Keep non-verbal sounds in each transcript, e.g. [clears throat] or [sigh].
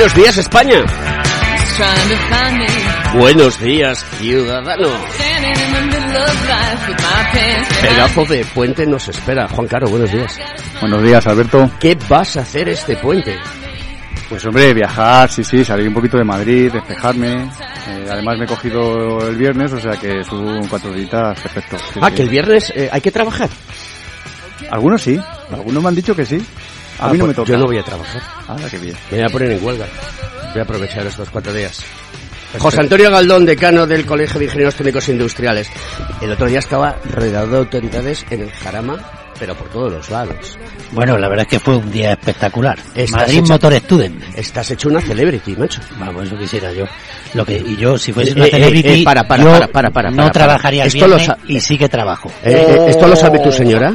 Buenos días, España. Buenos días, ciudadano. Pedazo de puente nos espera. Juan Caro, buenos días. Buenos días, Alberto. ¿Qué vas a hacer este puente? Pues hombre, viajar, sí, sí, salir un poquito de Madrid, despejarme. Eh, además me he cogido el viernes, o sea que son cuatro días perfecto. sí, ah, sí. que el viernes eh, hay que trabajar. Algunos sí, algunos me han dicho que sí. A Ah, mí no pues me toca. Yo no voy a trabajar. Ah, qué bien. Me voy a poner en huelga. Voy a aprovechar estos cuatro días. José Antonio Galdón, decano del Colegio de Ingenieros Técnicos Industriales. El otro día estaba rodeado de autoridades en el Jarama, pero por todos los lados. Bueno, la verdad es que fue un día espectacular. Estás Madrid hecha- Motor Student. Estás hecho una celebrity, macho. Vamos, eso quisiera yo. Lo que y yo si fuese Eh, una eh, celebrity, eh, para, para, yo para, para, para, no para, para. trabajaría el Esto lo viernes y sí que trabajo. Eh, eh, ¿Esto lo sabe tu señora?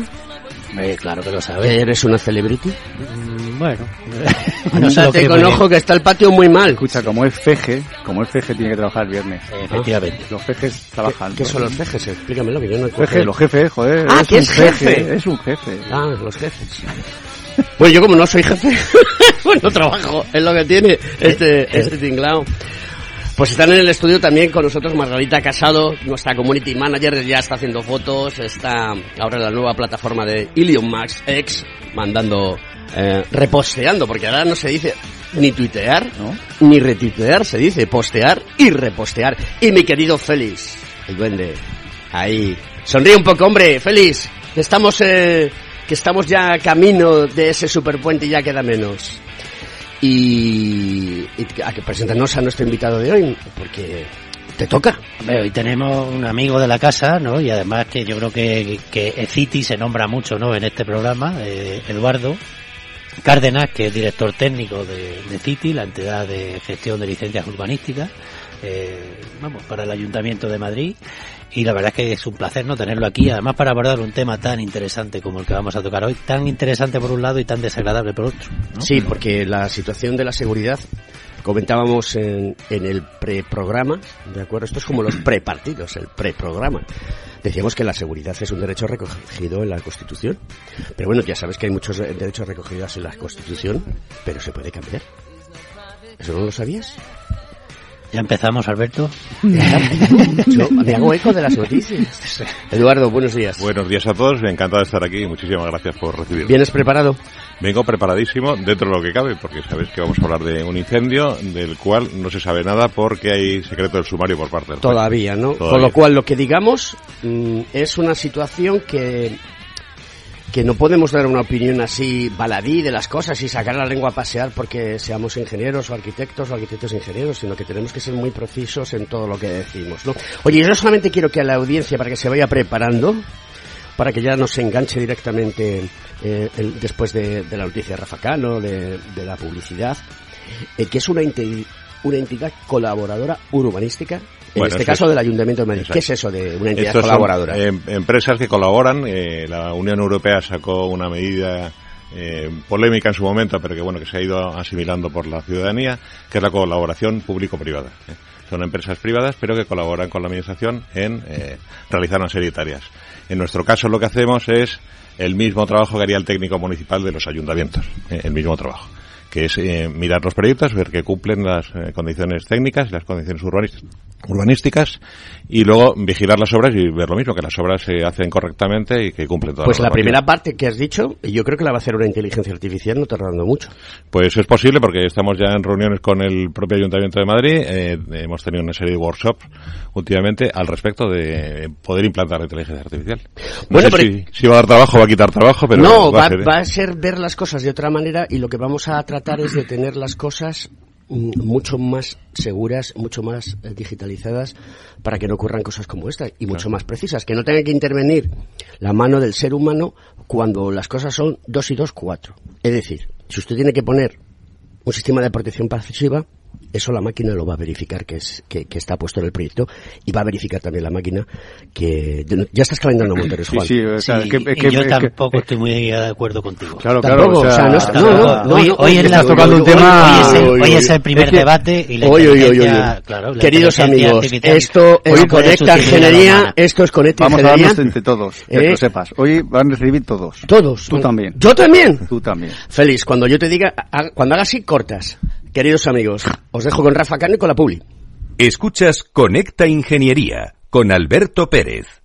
Eh, claro que lo sabe. ¿Eres una celebrity? Mm, bueno, [laughs] No sé lo Andate que con ojo que está el patio muy mal. Escucha, como es feje, como es feje tiene que trabajar viernes. Efectivamente. Los fejes trabajan. ¿Qué son los cejes? Explícamelo que yo no Feje, los jefes, joder. Ah, es que un es jefe. jefe, Es un jefe. Ah, los jefes. Pues yo como no soy jefe, [laughs] pues no trabajo, es lo que tiene este, este tinglao. Pues están en el estudio también con nosotros Margarita Casado, nuestra community manager, ya está haciendo fotos, está ahora en la nueva plataforma de Ilium Max X, mandando, eh, reposteando, porque ahora no se dice ni tuitear, ¿No? ni retuitear, se dice postear y repostear. Y mi querido Félix, el duende, ahí. Sonríe un poco, hombre, Félix, que estamos, eh, que estamos ya camino de ese superpuente y ya queda menos. Y, a que presentarnos a nuestro invitado de hoy, porque te toca. Hoy tenemos un amigo de la casa, ¿no? Y además que yo creo que, que City se nombra mucho, ¿no? En este programa, eh, Eduardo Cárdenas, que es director técnico de, de City, la entidad de gestión de licencias urbanísticas, eh, vamos, para el Ayuntamiento de Madrid. Y la verdad es que es un placer no tenerlo aquí, además para abordar un tema tan interesante como el que vamos a tocar hoy, tan interesante por un lado y tan desagradable por otro. Sí, porque la situación de la seguridad, comentábamos en, en el preprograma, ¿de acuerdo? Esto es como los prepartidos, el preprograma. Decíamos que la seguridad es un derecho recogido en la Constitución. Pero bueno, ya sabes que hay muchos derechos recogidos en la Constitución, pero se puede cambiar. ¿Eso no lo sabías? Ya empezamos, Alberto. [laughs] Yo me hago eco de las noticias. Eduardo, buenos días. Buenos días a todos, encantado de estar aquí y muchísimas gracias por recibirme. ¿Vienes preparado? Vengo preparadísimo dentro de lo que cabe, porque sabéis que vamos a hablar de un incendio del cual no se sabe nada porque hay secreto del sumario por parte del. Todavía, ¿no? Todavía. Con lo cual, lo que digamos mm, es una situación que que no podemos dar una opinión así baladí de las cosas y sacar la lengua a pasear porque seamos ingenieros o arquitectos o arquitectos ingenieros, sino que tenemos que ser muy precisos en todo lo que decimos, ¿no? Oye, yo solamente quiero que a la audiencia, para que se vaya preparando, para que ya no se enganche directamente eh, el- después de, la noticia de Rafa Cano, de, de la publicidad, eh, que es una, una entidad colaboradora urbanística, Bueno, este eso caso es- del Ayuntamiento de Madrid. Exacto. ¿Qué es eso de una entidad Estos son, colaboradora? eh, empresas que colaboran. eh, la Unión Europea sacó una medida eh, polémica en su momento, pero que bueno que se ha ido asimilando por la ciudadanía, que es la colaboración público-privada. ¿eh? Son empresas privadas, pero que colaboran con la administración en eh, realizar una serie de tareas. En nuestro caso, lo que hacemos es el mismo trabajo que haría el técnico municipal de los ayuntamientos, el mismo trabajo que es eh, mirar los proyectos, ver que cumplen las eh, condiciones técnicas, las condiciones urbanis- urbanísticas y luego vigilar las obras y ver lo mismo, que las obras se hacen correctamente y que cumplen todas Pues la primera parte que has dicho, yo creo que la va a hacer una inteligencia artificial no tardando mucho. Pues es posible porque estamos ya en reuniones con el propio Ayuntamiento de Madrid. eh, hemos tenido una serie de workshops últimamente al respecto de poder implantar la inteligencia artificial. No Bueno, sé pero- si, si va a dar trabajo va a quitar trabajo, pero no, va, va, a ser, ¿eh? va a ser ver las cosas de otra manera y lo que vamos a tratar es de tener las cosas mucho más seguras, mucho más eh, digitalizadas para que no ocurran cosas como esta y mucho más precisas, que no tenga que intervenir la mano del ser humano cuando las cosas son dos y dos, cuatro. Es decir, si usted tiene que poner un sistema de protección pasiva, eso la máquina lo va a verificar que, es, que, que está puesto en el proyecto y va a verificar también la máquina que... Ya estás calentando [clears throat] motores, Juan. Sí, sí, o sea, Sí, que- y que- yo que- tampoco estoy muy de acuerdo contigo. Claro, Tampoco, claro. o sea, no está- no, hoy, es la- estás tocando un tema- hoy es el, hoy es el primer debate y la inteligencia- claro, la Queridos amigos, esto es Conecta Ingeniería, esto es Conecta Vamos a Ingeniería. darnos entre todos, que ¿Eh? lo sepas. Hoy van a recibir todos. Todos. Tú también. Yo también. Tú también. Félix, cuando yo te diga, cuando haga así, cortas. Queridos amigos, os dejo con Rafa Cano y con la Publi. Escuchas Conecta Ingeniería con Alberto Pérez.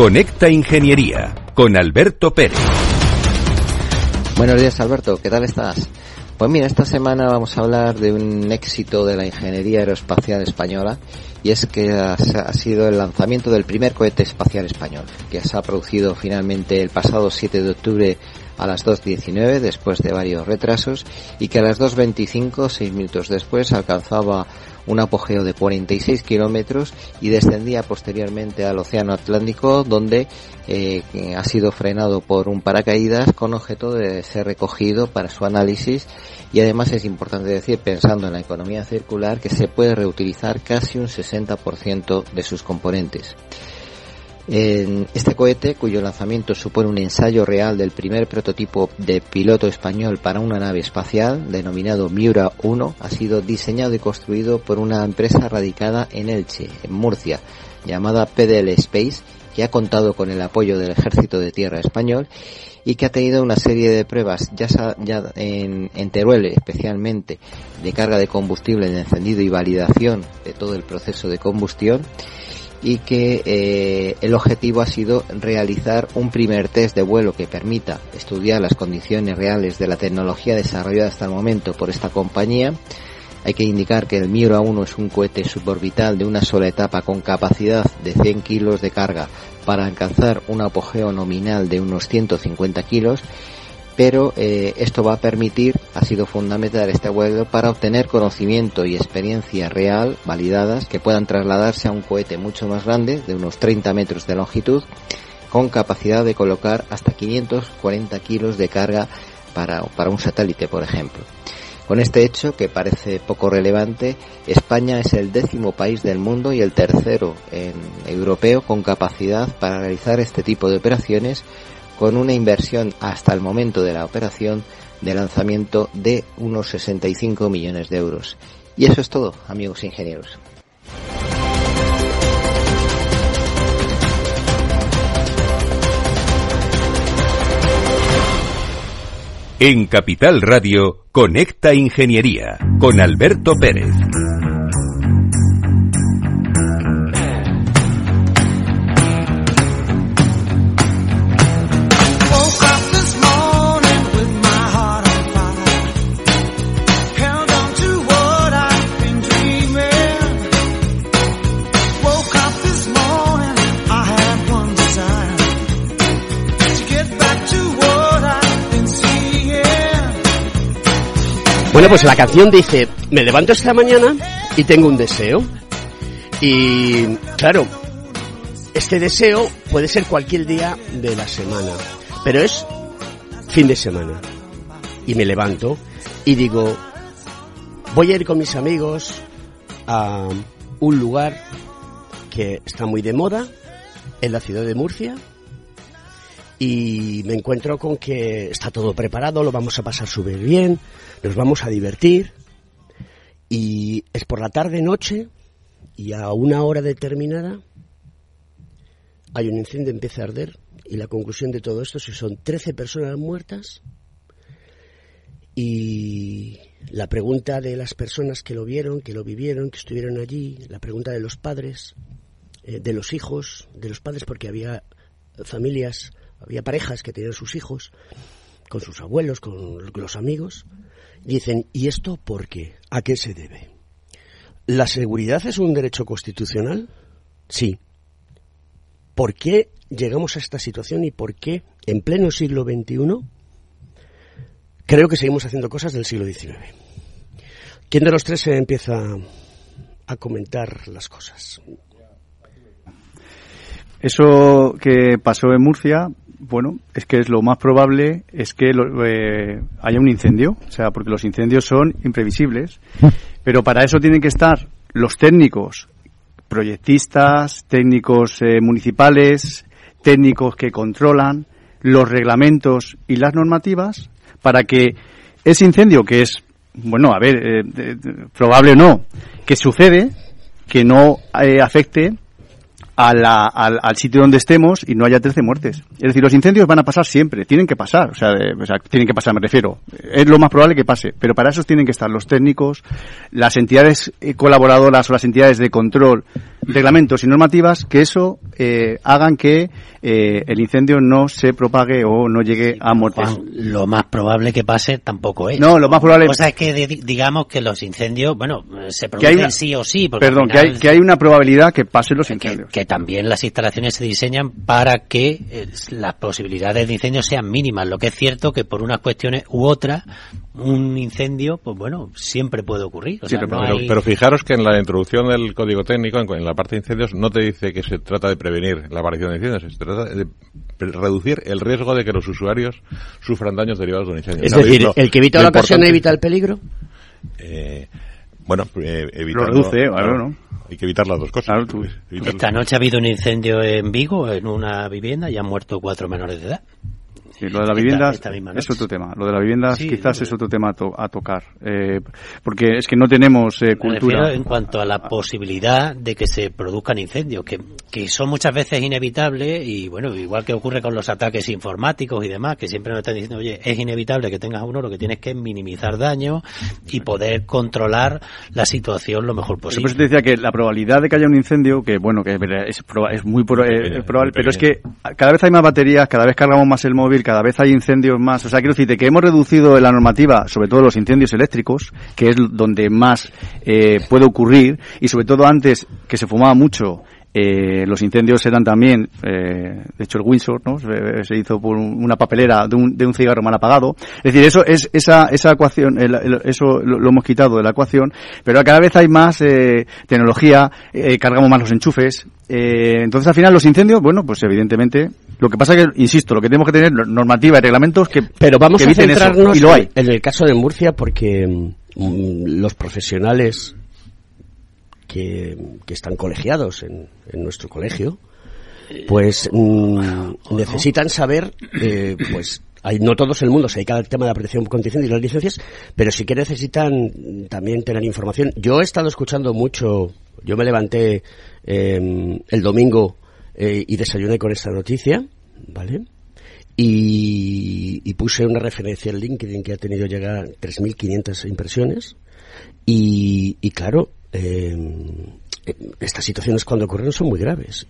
Conecta Ingeniería con Alberto Pérez. Buenos días Alberto, ¿qué tal estás? Pues mira, esta semana vamos a hablar de un éxito de la ingeniería aeroespacial española y es que ha, sido el lanzamiento del primer cohete espacial español, que se ha producido finalmente el pasado 7 de octubre a las 2.19 después de varios retrasos y que a las 2.25, seis minutos después, alcanzaba un apogeo de 46 kilómetros y descendía posteriormente al Océano Atlántico donde eh, ha sido frenado por un paracaídas con objeto de ser recogido para su análisis y además es importante decir, pensando en la economía circular, que se puede reutilizar casi un 60% de sus componentes. Este cohete, cuyo lanzamiento supone un ensayo real del primer prototipo de piloto español para una nave espacial, denominado Miura 1, ha sido diseñado y construido por una empresa radicada en Elche, en Murcia, llamada PDL Space, que ha contado con el apoyo del Ejército de Tierra español y que ha tenido una serie de pruebas ya, ya en, en, Teruel especialmente de carga de combustible de encendido y validación de todo el proceso de combustión y que eh, el objetivo ha sido realizar un primer test de vuelo que permita estudiar las condiciones reales de la tecnología desarrollada hasta el momento por esta compañía. Hay que indicar que el Miura 1 es un cohete suborbital de una sola etapa con capacidad de 100 kilos de carga para alcanzar un apogeo nominal de unos 150 kilos pero eh, esto va a permitir, ha sido fundamental este vuelo para obtener conocimiento y experiencia real, validadas, que puedan trasladarse a un cohete mucho más grande, de unos 30 metros de longitud, con capacidad de colocar hasta 540 kilos de carga para, para un satélite, por ejemplo. Con este hecho, que parece poco relevante, España es el décimo país del mundo y el tercero europeo con capacidad para realizar este tipo de operaciones con una inversión hasta el momento de la operación de lanzamiento de unos 65 millones de euros. Y eso es todo, amigos ingenieros. En Capital Radio, Conecta Ingeniería con Alberto Pérez. Pues la canción dice, me levanto esta mañana y tengo un deseo. Y claro, este deseo puede ser cualquier día de la semana, pero es fin de semana. Y me levanto y digo, voy a ir con mis amigos a un lugar que está muy de moda en la ciudad de Murcia y me encuentro con que está todo preparado, lo vamos a pasar súper bien, nos vamos a divertir y es por la tarde noche y a una hora determinada hay un incendio, empieza a arder y la conclusión de todo esto es que son 13 personas muertas y la pregunta de las personas que lo vieron, que lo vivieron, que estuvieron allí, la pregunta de los padres, eh, de los hijos, de los padres, porque había familias, había parejas que tenían sus hijos con sus abuelos, con los amigos, dicen, ¿y esto por qué? ¿A qué se debe? ¿La seguridad es un derecho constitucional? Sí. ¿Por qué llegamos a esta situación y por qué en pleno siglo XXI creo que seguimos haciendo cosas del siglo XIX? ¿Quién de los tres se empieza a comentar las cosas? Eso que pasó en Murcia, bueno, es que es lo más probable es que eh, haya un incendio, o sea, porque los incendios son imprevisibles, [laughs] pero para eso tienen que estar los técnicos, proyectistas, técnicos eh, municipales, técnicos que controlan los reglamentos y las normativas para que ese incendio que es, bueno, a ver, eh, probable o no, que sucede, que no afecte al, al, sitio donde estemos y no haya 13 muertes. Es decir, los incendios van a pasar siempre, tienen que pasar, o sea, o sea, tienen que pasar, me refiero. Es lo más probable que pase, pero para eso tienen que estar los técnicos, las entidades eh, colaboradoras o las entidades de control, reglamentos y normativas que eso eh, hagan que eh, el incendio no se propague o no llegue a muertes. lo más probable que pase tampoco es. No, lo más probable. O sea, es que digamos que los incendios, bueno, se producen sí o sí. perdón, que, hay, que hay una probabilidad que pasen los incendios también las instalaciones se diseñan para que eh, las posibilidades de incendio sean mínimas. Lo que es cierto que por unas cuestiones u otras, un incendio, pues bueno, siempre puede ocurrir. pero, fijaros que en la introducción del código técnico, en, la parte de incendios, no te dice que se trata de prevenir la aparición de incendios, se trata de reducir el riesgo de que los usuarios sufran daños derivados de un incendio. Es decir, el que evita la ocasión evita el peligro. Eh, bueno, eh, Lo reduce, ¿no? Hay que evitar las dos cosas. Esta noche ha habido un incendio en Vigo, en una vivienda, y han muerto cuatro menores de edad lo de la vivienda es otro tema. Lo de la vivienda quizás es otro tema a, tocar. Eh, porque es que no tenemos eh, cultura. En cuanto a la posibilidad de que se produzcan incendios, que, que son muchas veces inevitables y bueno, igual que ocurre con los ataques informáticos y demás, que siempre nos están diciendo, oye, es inevitable que tengas uno, lo que tienes que es minimizar daño y poder controlar la situación lo mejor posible. Por eso te decía que la probabilidad de que haya un incendio, que bueno, que es, es muy eh, probable, pero es que cada vez hay más baterías, cada vez cargamos más el móvil, cada vez hay incendios más. O sea, quiero decirte que hemos reducido la normativa, sobre todo los incendios eléctricos, que es donde más eh, puede ocurrir, y sobre todo antes que se fumaba mucho eh, los incendios eran también, eh, de hecho el Windsor, ¿no? Se, hizo por una papelera de un, de un, cigarro mal apagado. Es decir, eso es esa esa ecuación, eso lo, hemos quitado de la ecuación, pero cada vez hay más eh, tecnología, eh, cargamos más los enchufes. Eh, entonces al final los incendios, bueno, pues evidentemente, lo que pasa que, insisto, lo que tenemos que tener normativa y reglamentos que pero vamos a centrarnos y lo hay. en el caso de Murcia porque mm, los profesionales que, están colegiados en, nuestro colegio, pues mm, necesitan saber, eh, pues hay, no todos el mundo se dedica al tema de la protección contra y las licencias, pero sí que necesitan también tener información. Yo he estado escuchando mucho, yo me levanté em, el domingo eh, y desayuné con esta noticia, ¿vale? Y, y, puse una referencia en LinkedIn que ha tenido llegar 3.500 impresiones. Y, y claro, eh, estas situaciones cuando ocurren son muy graves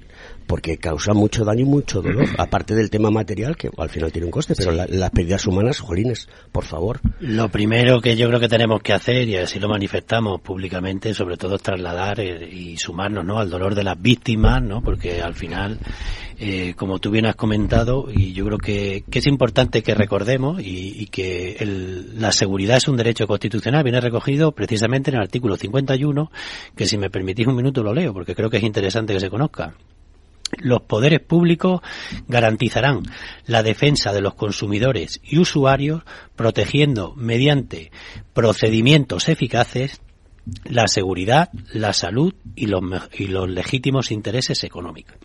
porque causan mucho daño y mucho dolor. Aparte del tema material que al final tiene un coste pero las pérdidas humanas jolines por favor. Lo primero que yo creo que tenemos que hacer y así lo manifestamos públicamente sobre todo es trasladar eh, y sumarnos ¿no? al dolor de las víctimas no porque al final eh, como tú bien has comentado, y yo creo que, es importante que recordemos y, que la seguridad es un derecho constitucional, viene recogido precisamente en el artículo 51, que si me permitís un minuto lo leo, porque creo que es interesante que se conozca. Los poderes públicos garantizarán la defensa de los consumidores y usuarios, protegiendo mediante procedimientos eficaces la seguridad, la salud y los, legítimos intereses económicos.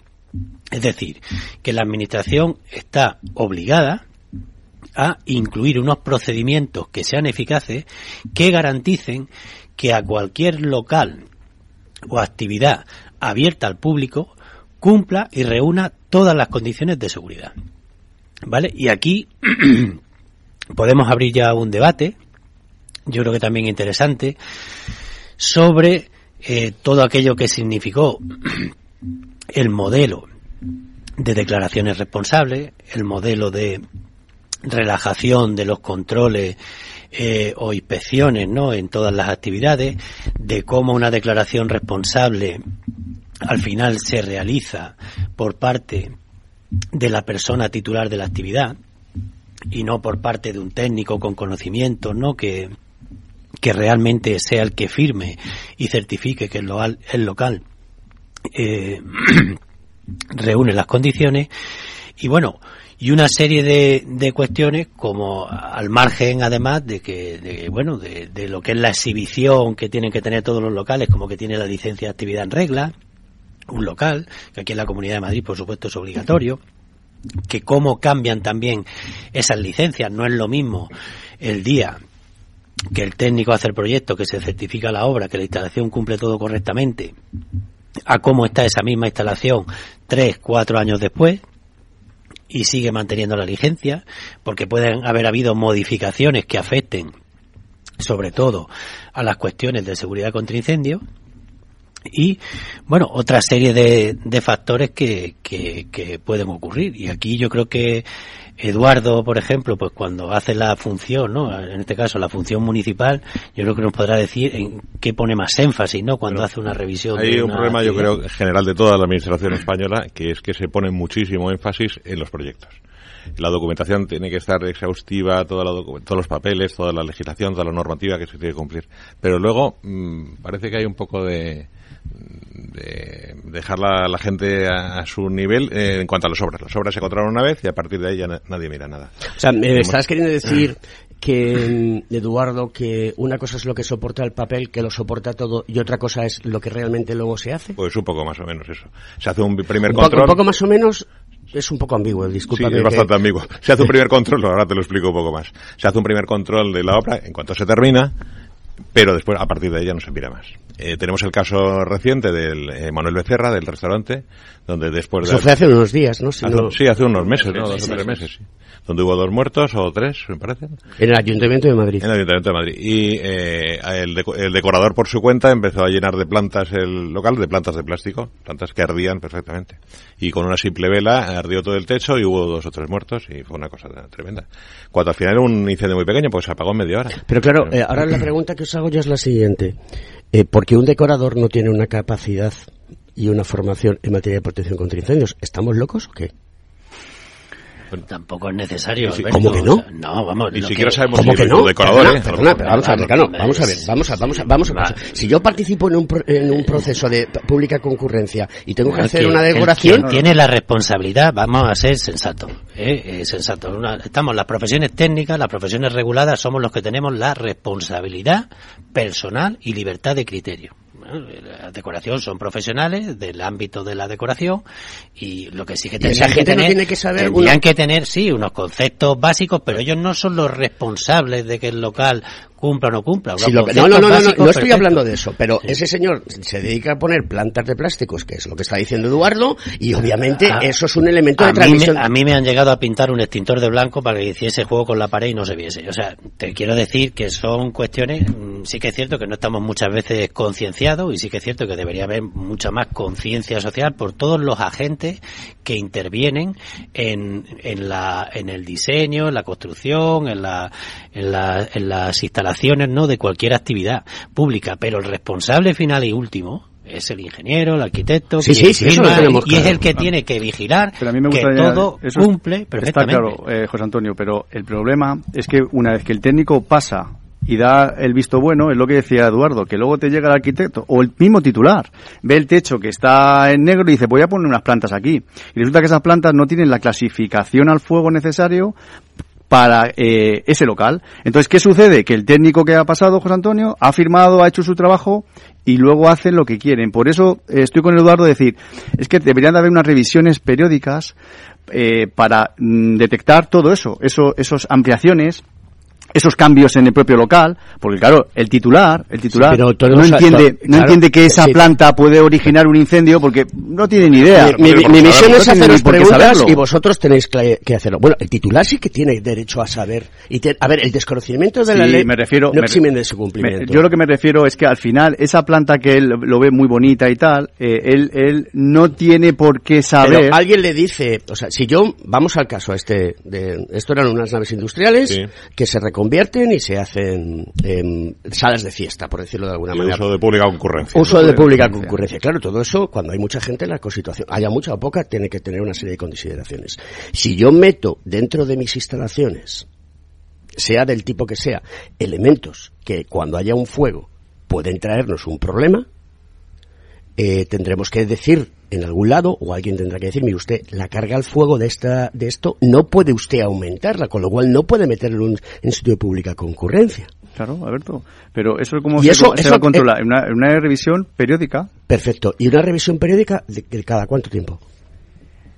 Es decir, que la Administración está obligada a incluir unos procedimientos que sean eficaces que garanticen que a cualquier local o actividad abierta al público cumpla y reúna todas las condiciones de seguridad. ¿Vale? Y aquí [clears throat] podemos abrir ya un debate, yo creo que también interesante, sobre eh, todo aquello que significó [clears throat] el modelo de declaraciones responsables, el modelo de relajación de los controles eh, o inspecciones ¿no? en todas las actividades, de cómo una declaración responsable al final se realiza por parte de la persona titular de la actividad y no por parte de un técnico con conocimiento, ¿no? Que, que realmente sea el que firme y certifique que el local, el local eh, [clears throat] reúne las condiciones y bueno y una serie de, de cuestiones como al margen además de que de, bueno de, de, lo que es la exhibición que tienen que tener todos los locales como que tiene la licencia de actividad en regla un local que aquí en la Comunidad de Madrid por supuesto es obligatorio que cómo cambian también esas licencias. No es lo mismo el día que el técnico hace el proyecto, que se certifica la obra, que la instalación cumple todo correctamente, a cómo está esa misma instalación tres, cuatro años después y sigue manteniendo la licencia, porque pueden haber habido modificaciones que afecten sobre todo a las cuestiones de seguridad contra incendio [laughs] y bueno otra serie de, de factores que, que, que pueden ocurrir y aquí yo creo que Eduardo, por ejemplo, pues cuando hace la función, ¿no? En este caso, la función municipal, yo creo que nos podrá decir en qué pone más énfasis, ¿no? Cuando hace una revisión. Hay un problema, yo creo, general de toda la administración española, que es que se pone muchísimo énfasis en los proyectos. La documentación tiene que estar exhaustiva, toda la todos los papeles, toda la legislación, toda la normativa que se tiene que cumplir. Pero luego mmm, parece que hay un poco de, de dejar la, la gente a, a, su nivel eh, en cuanto a las obras. Las obras se controlan una vez y a partir de ahí ya na, nadie mira nada. O sea, me estás queriendo decir [clears throat] que, Eduardo, que una cosa es lo que soporta el papel, que lo soporta todo, y otra cosa es lo que realmente luego se hace? Pues un poco más o menos eso. Se hace un primer un control. Poco, un poco más o menos es un poco ambiguo, disculpa. Sí, es bastante que... ambiguo. Se hace un primer control, ahora te lo explico un poco más. Se hace un primer control de la obra, en cuanto se termina, pero después, a partir de ahí ya no se mira más. Eh, tenemos el caso reciente del eh, Manuel Becerra, del restaurante, donde después Eso de... fue hace unos días, ¿no? Si hace, no... Sí, hace unos meses, ¿no? Dos o tres meses, sí. Donde hubo dos muertos, o tres, me parece. En el Ayuntamiento de Madrid. En el Ayuntamiento de Madrid. Y eh, el, deco el, decorador, por su cuenta, empezó a llenar de plantas el local, de plantas de plástico, plantas que ardían perfectamente. Y con una simple vela ardió todo el techo y hubo dos o tres muertos y fue una cosa tremenda. Cuando al final era un incendio muy pequeño, pues se apagó en media hora. Pero claro, eh, ahora la pregunta que os hago ya es la siguiente. Eh, ¿Por qué un decorador no tiene una capacidad y una formación en materia de protección contra incendios? ¿Estamos locos o qué? Tampoco es necesario. Sí, ¿Cómo que no? O sea, no, vamos. Ni siquiera que... sabemos ¿Cómo si que no? decorador, perdona, ¿eh? Perdona, pero vamos a ver, vamos a ver, vamos a, vamos a, vamos a, vamos a, Si yo participo en un, en un proceso de pública concurrencia y tengo que hacer que, una decoración... Quien tiene la responsabilidad, vamos a ser sensatos, ¿eh? eh sensato. Una, estamos las profesiones técnicas, las profesiones reguladas, somos los que tenemos la responsabilidad personal y libertad de criterio la decoración son profesionales del ámbito de la decoración y lo que sí que tendrían que tener, no tiene que saber tendrían uno... que tener sí unos conceptos básicos pero ellos no son los responsables de que el local cumpla o no cumpla. Sí, lo no, no, no, no, no, no estoy hablando de eso, pero sí. ese señor se dedica a poner plantas de plásticos, que es lo que está diciendo Eduardo, y obviamente a, eso es un elemento de a transmisión. Mí me, a mí me han llegado a pintar un extintor de blanco para que hiciese juego con la pared y no se viese. O sea, te quiero decir que son cuestiones, sí que es cierto que no estamos muchas veces concienciados y sí que es cierto que debería haber mucha más conciencia social por todos los agentes que intervienen en, en, la, en el diseño, en la construcción, en, la, en, la, en las instalaciones ¿no? de cualquier actividad pública, pero el responsable final y último es el ingeniero, el arquitecto, sí, sí, sí, firma, eso lo y claro. es el que tiene que vigilar pero a mí me que todo eso cumple perfectamente. Está claro, eh, José Antonio, pero el problema es que una vez que el técnico pasa y da el visto bueno, es lo que decía Eduardo, que luego te llega el arquitecto o el mismo titular, ve el techo que está en negro y dice voy a poner unas plantas aquí. Y resulta que esas plantas no tienen la clasificación al fuego necesario para eh, ese local. Entonces, ¿qué sucede? Que el técnico que ha pasado, José Antonio, ha firmado, ha hecho su trabajo y luego hacen lo que quieren. Por eso eh, estoy con Eduardo de decir, es que deberían de haber unas revisiones periódicas eh, para mm, detectar todo eso, eso, esas ampliaciones, esos cambios en el propio local, porque claro, el titular, el titular Sí, pero todos no los- entiende, claro, no entiende que esa sí. planta puede originar un incendio porque no tiene ni idea. Mi, mi- mi misión No es haceros preguntas y vosotros tenéis que, que hacerlo. Bueno, el titular sí que tiene derecho a saber. Y te- a ver, el desconocimiento de la Sí, ley me refiero, no me- eximen de su me- cumplimiento. yo lo que me refiero es que al final esa planta que él lo ve muy bonita y tal, eh, él, él no tiene por qué saber. Pero alguien le dice, o sea, si yo, vamos al caso este, de, esto eran unas naves industriales Sí. que se reconvierten y se hacen em, salas de fiesta, por decirlo de alguna Y manera. uso de pública concurrencia. Uso de pública concurrencia. concurrencia. Claro, todo eso, cuando hay mucha gente, la constitución, haya mucha o poca, tiene que tener una serie de consideraciones. Si yo meto dentro de mis instalaciones, sea del tipo que sea, elementos que cuando haya un fuego pueden traernos un problema, eh, tendremos que decir en algún lado, o alguien tendrá que decir, mire usted, la carga al fuego de esta, de esto no puede usted aumentarla, con lo cual no puede meterlo en un en sitio de pública concurrencia. Claro, Alberto. Pero eso Y se, eso- se eso- va a controlar. En una, revisión periódica. Perfecto. ¿Y una revisión periódica de, de cada cuánto tiempo?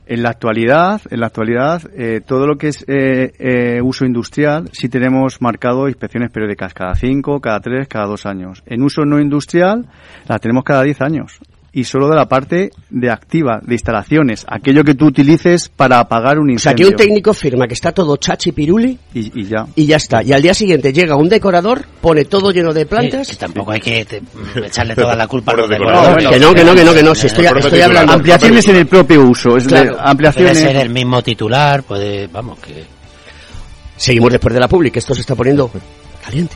En la actualidad, en la actualidad, eh, todo lo que es eh, eh, uso industrial, sí tenemos marcado inspecciones periódicas cada cinco, cada tres, cada dos años. En uso no industrial, la tenemos cada diez años. Y solo de la parte de activa, de instalaciones, aquello que tú utilices para apagar un O sea, que incendio. un técnico firma que está todo chachi piruli y, y ya. y ya está. Y al día siguiente llega un decorador, pone todo lleno de plantas. Sí, que tampoco hay que te- echarle toda la culpa a Por los el decoradores. decorador. que no, que no, que no, que no. Si estoy, Por eso estoy titular. hablando. Ampliaciones en el propio uso. Es de- Claro. Puede ampliaciones. ser el mismo titular, puede, vamos, que... Seguimos después de la public, que esto se está poniendo caliente.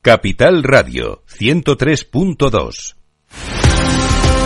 Capital Radio 103.2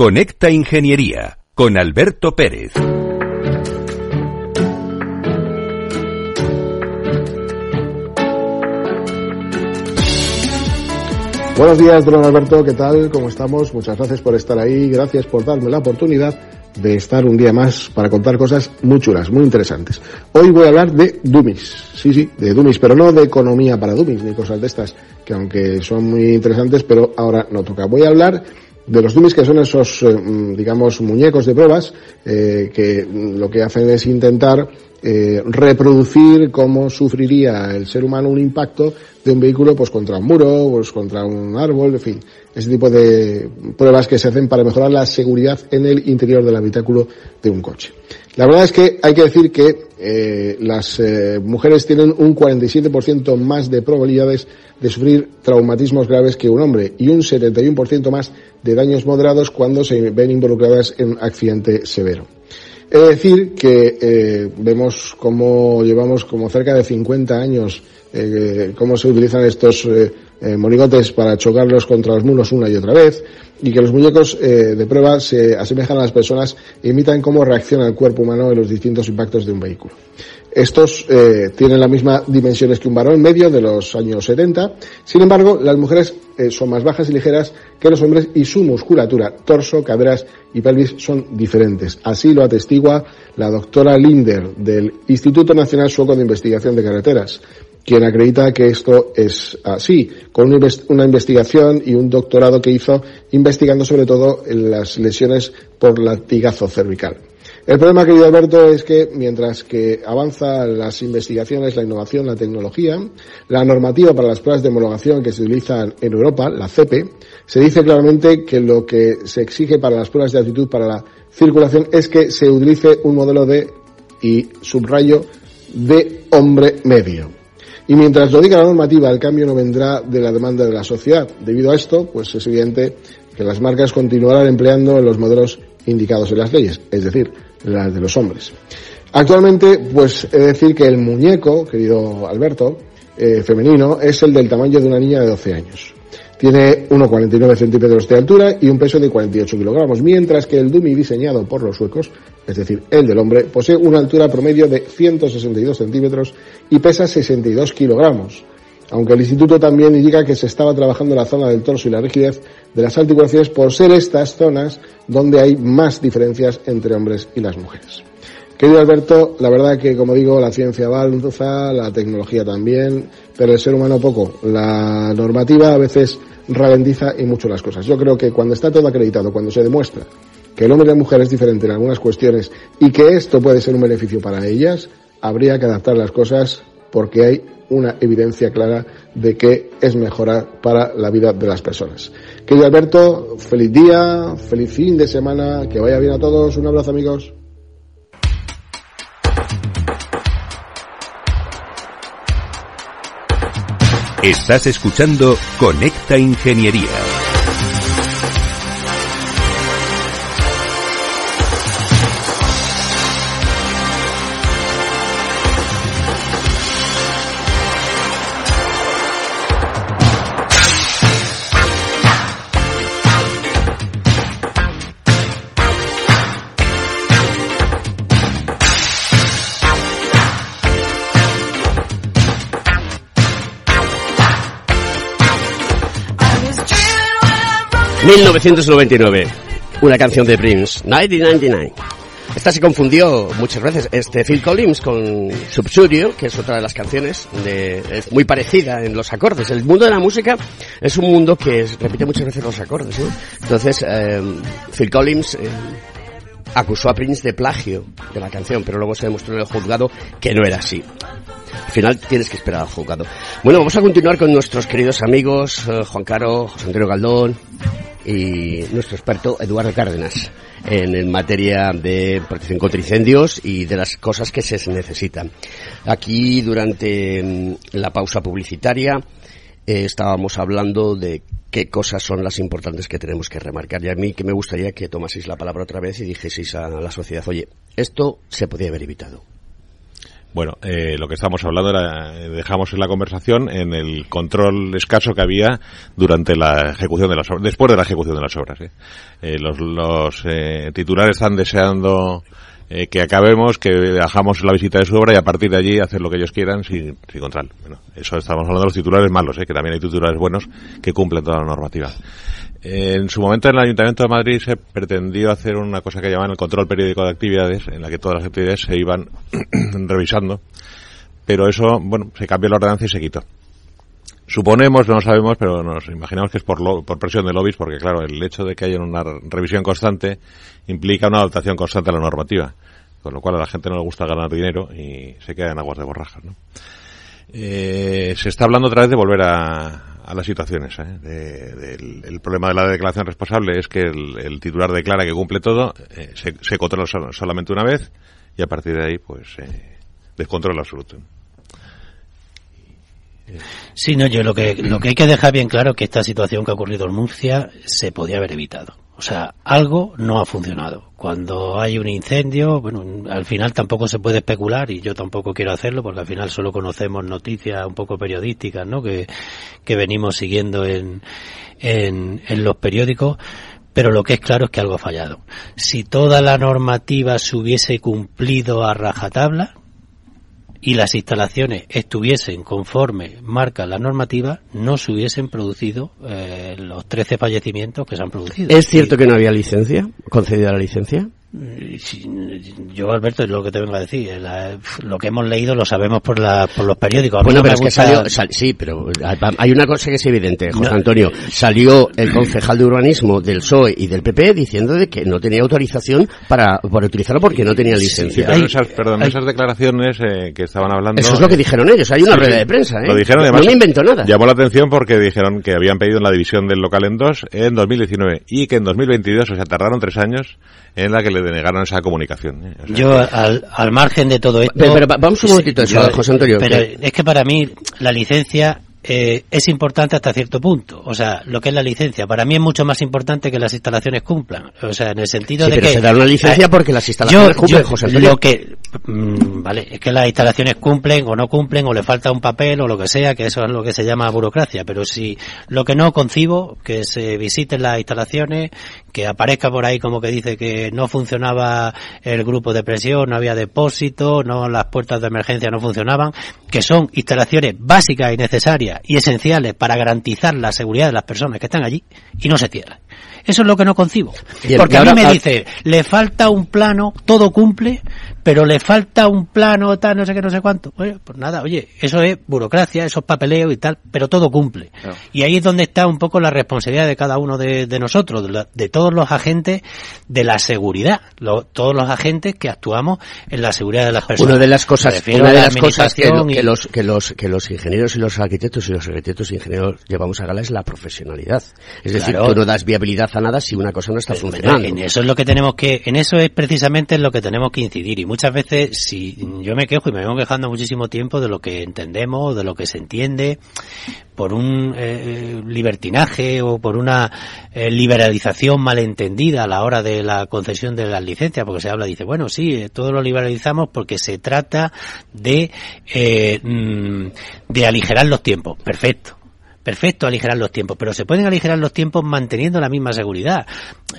Conecta Ingeniería con Alberto Pérez. Buenos días, don Alberto, ¿qué tal? ¿Cómo estamos? Muchas gracias por estar ahí, gracias por darme la oportunidad de estar un día más para contar cosas muy chulas, muy interesantes. Hoy voy a hablar de dummies, sí, sí, de dummies, pero no de economía para dummies ni cosas de estas, que aunque son muy interesantes, pero ahora no toca. Voy a hablar de los dummies que son esos, eh, mm, digamos, muñecos de pruebas eh, que lo que hacen es intentar eh, reproducir cómo sufriría el ser humano un impacto de un vehículo pues contra un muro, pues contra un árbol, en fin, ese tipo de pruebas que se hacen para mejorar la seguridad en el interior del habitáculo de un coche. La verdad es que hay que decir que eh, las eh, mujeres tienen un 47% más de probabilidades de sufrir traumatismos graves que un hombre y un 71% más de daños moderados cuando se ven involucradas en un accidente severo. Es decir que eh, vemos cómo llevamos como cerca de 50 años cómo se utilizan estos eh, monigotes para chocarlos contra los muros una y otra vez y que los muñecos eh, de prueba se asemejan a las personas e imitan cómo reacciona el cuerpo humano en los distintos impactos de un vehículo. Estos eh, tienen las mismas dimensiones que un varón medio de los años 70. Sin embargo, las mujeres eh, son más bajas y ligeras que los hombres y su musculatura, torso, caderas y pelvis son diferentes. Así lo atestigua la doctora Linder del Instituto Nacional Sueco de Investigación de Carreteras quien acredita que esto es así, con una investigación y un doctorado que hizo investigando sobre todo las lesiones por latigazo cervical. El problema, querido Alberto, es que mientras que avanzan las investigaciones, la innovación, la tecnología, la normativa para las pruebas de homologación que se utilizan en Europa, la CEPE, se dice claramente que lo que se exige para las pruebas de actitud para la circulación es que se utilice un modelo de, y subrayo, de hombre medio. Y mientras lo diga la normativa, el cambio no vendrá de la demanda de la sociedad. Debido a esto, pues es evidente que las marcas continuarán empleando los modelos indicados en las leyes, es decir, las de los hombres. Actualmente, pues he de decir que el muñeco, querido Alberto, eh, femenino, es el del tamaño de una niña de 12 años. Tiene 1,49 centímetros de altura y un peso de 48 kilogramos, mientras que el dummy diseñado por los suecos, es decir, el del hombre, posee una altura promedio de 162 centímetros y pesa 62 kilogramos. Aunque el instituto también indica que se estaba trabajando la zona del torso y la rigidez de las articulaciones por ser estas zonas donde hay más diferencias entre hombres y las mujeres. Querido Alberto, la verdad que, como digo, la ciencia avanza, la tecnología también, pero el ser humano poco. La normativa a veces ralentiza y mucho las cosas. Yo creo que cuando está todo acreditado, cuando se demuestra que el hombre y la mujer es diferente en algunas cuestiones y que esto puede ser un beneficio para ellas, habría que adaptar las cosas porque hay una evidencia clara de que es mejora para la vida de las personas. Querido Alberto, feliz día, feliz fin de semana, que vaya bien a todos, un abrazo amigos. Estás escuchando Conecta Ingeniería. ...1999... Una canción de Prince... ...1999... Esta se confundió muchas veces, este Phil Collins con Subsurio, que es otra de las canciones, de, es muy parecida en los acordes. El mundo de la música es un mundo que repite muchas veces los acordes. Entonces, eh, Phil Collins eh, acusó a Prince de plagio de la canción, pero luego se demostró en el juzgado que no era así. Al final tienes que esperar al juzgado. Bueno, vamos a continuar con nuestros queridos amigos eh, Juan Caro, José Antonio Galdón y nuestro experto Eduardo Cárdenas en, materia de protección contra incendios y de las cosas que se necesitan. Aquí durante mm, la pausa publicitaria eh, estábamos hablando de qué cosas son las importantes que tenemos que remarcar. Y a mí que me gustaría que tomaseis la palabra otra vez y dijeseis a la sociedad, oye, esto se podía haber evitado. Bueno, eh, lo que estamos hablando era, eh, dejamos en la conversación en el control escaso que había durante la ejecución de las obras, después de la ejecución de las obras. ¿eh? Eh, los los eh, titulares están deseando eh, que acabemos, que dejamos la visita de su obra y a partir de allí hacer lo que ellos quieran sin, sin control. Bueno, eso estamos hablando de los titulares malos, ¿eh? que también hay titulares buenos que cumplen toda la normativa. En su momento en el Ayuntamiento de Madrid se pretendió hacer una cosa que llaman el control periódico de actividades, en la que todas las actividades se iban [clears throat] revisando, pero eso, bueno, se cambió la ordenanza y se quitó. Suponemos, no lo sabemos, pero nos imaginamos que es por, lo- por presión de lobbies, porque claro, el hecho de que haya una revisión constante implica una adaptación constante a la normativa. con lo cual a la gente no le gusta ganar dinero y se queda en aguas de borrajas. ¿no? Eh, se está hablando otra vez de volver a, a las situaciones. ¿eh? De, el problema de la declaración responsable es que el, titular declara que cumple todo, eh, se, controla sol- solamente una vez y a partir de ahí, pues, eh, descontrol absoluto. Sí, no, yo lo que, lo que hay que dejar bien claro es que esta situación que ha ocurrido en Murcia se podía haber evitado. O sea, algo no ha funcionado. Cuando hay un incendio, bueno, al final tampoco se puede especular y yo tampoco quiero hacerlo porque al final solo conocemos noticias un poco periodísticas, ¿no? Que, que venimos siguiendo en, en, en los periódicos. Pero lo que es claro es que algo ha fallado. Si toda la normativa se hubiese cumplido a rajatabla, y las instalaciones estuviesen conforme marca la normativa, no se hubiesen producido eh, los 13 fallecimientos que se han producido. ¿Es cierto que no había licencia? ¿Concedida la licencia? Si- Yo, Alberto, es lo que te vengo a decir. la- lo que hemos leído lo sabemos por, la, por los periódicos. Bueno, no pero es que salió, sal- sí, pero hay una cosa que es evidente, José No. Antonio. Salió el concejal de urbanismo del PSOE y del PP diciendo de que no tenía autorización para, para utilizarlo porque no tenía licencia. Pero esas, perdón, esas declaraciones eh, que estaban hablando... Eso es lo que eh, dijeron ellos. Hay una sí, rueda sí. de prensa, ¿eh? Lo dijeron, No además. me invento nada. Llamó la atención porque dijeron que habían pedido en la división del local en dos en 2019 y que en 2022, o sea, tardaron tres años en la que le denegaron esa comunicación. ¿eh? O sea, Yo, al, al margen de todo esto... Pero- pero va- vamos un momentito a eso, Yo- José Antonio, Pero es que para mí la licencia eh, es importante hasta cierto punto. O sea, lo que es la licencia, para mí es mucho más importante que las instalaciones cumplan. O sea, en el sentido Sí, de pero que... se da una licencia Eh, porque las instalaciones yo- cumplen, yo- José Antonio. Lo que... mm, vale, es que las instalaciones cumplen o no cumplen o le falta un papel o lo que sea, que eso es lo que se llama burocracia. Pero si lo que no concibo, que se visiten las instalaciones, que aparezca por ahí como que dice que no funcionaba el grupo de presión, no había depósito, no las puertas de emergencia no funcionaban, que son instalaciones básicas y necesarias y esenciales para garantizar la seguridad de las personas que están allí y no se cierran. Eso es lo que no concibo. Porque a mí me dice, le falta un plano, todo cumple, pero le falta un plano, tal, no sé qué, no sé cuánto. Oye, pues nada, oye, eso es burocracia, eso es papeleo y tal, pero todo cumple. Y ahí es donde está un poco la responsabilidad de cada uno de, de nosotros, de, la- de todos los agentes de la seguridad, lo- todos los agentes que actuamos en la seguridad de las personas. Una de las cosas, una a de la las cosas que, lo- los, que los que los ingenieros y los arquitectos y los arquitectos y ingenieros llevamos a gala es la profesionalidad. Es decir, Claro. tú no das viabilidad a nada si una cosa no está funcionando. En eso es lo que tenemos que, en eso es precisamente en lo que tenemos que incidir. Y muchas veces, si yo me quejo y me vengo quejando muchísimo tiempo de lo que entendemos, de lo que se entiende, por un eh, libertinaje o por una eh, liberalización malentendida a la hora de la concesión de las licencias, porque se habla, dice, bueno, sí, eh, todo lo liberalizamos porque se trata de, eh, mm, de aligerar los tiempos. Perfecto. Perfecto, aligerar los tiempos, pero se pueden aligerar los tiempos manteniendo la misma seguridad.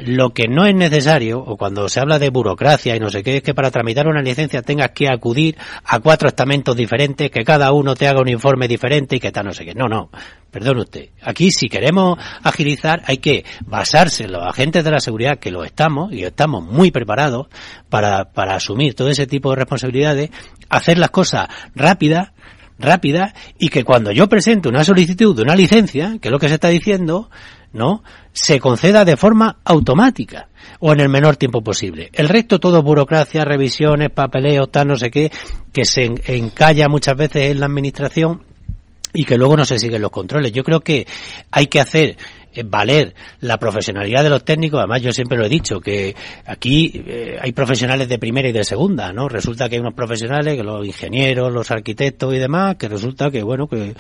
Lo que no es necesario, o cuando se habla de burocracia y no sé qué, es que para tramitar una licencia tengas que acudir a cuatro estamentos diferentes, que cada uno te haga un informe diferente y que tal no sé qué. No, no, perdone usted. Aquí si queremos agilizar hay que basarse en los agentes de la seguridad, que lo estamos, y estamos muy preparados para, para asumir todo ese tipo de responsabilidades, hacer las cosas rápidas, rápida y que cuando yo presente una solicitud de una licencia, que es lo que se está diciendo, ¿no? Se conceda de forma automática o en el menor tiempo posible. El resto todo burocracia, revisiones, papeleos, tal, no sé qué, que se en- encalla muchas veces en la administración y que luego no se siguen los controles. Yo creo que hay que hacer valer la profesionalidad de los técnicos. Además, yo siempre lo he dicho, que aquí eh, hay profesionales de primera y de segunda, ¿no? Resulta que hay unos profesionales, que los ingenieros, los arquitectos y demás, que resulta que, bueno, que,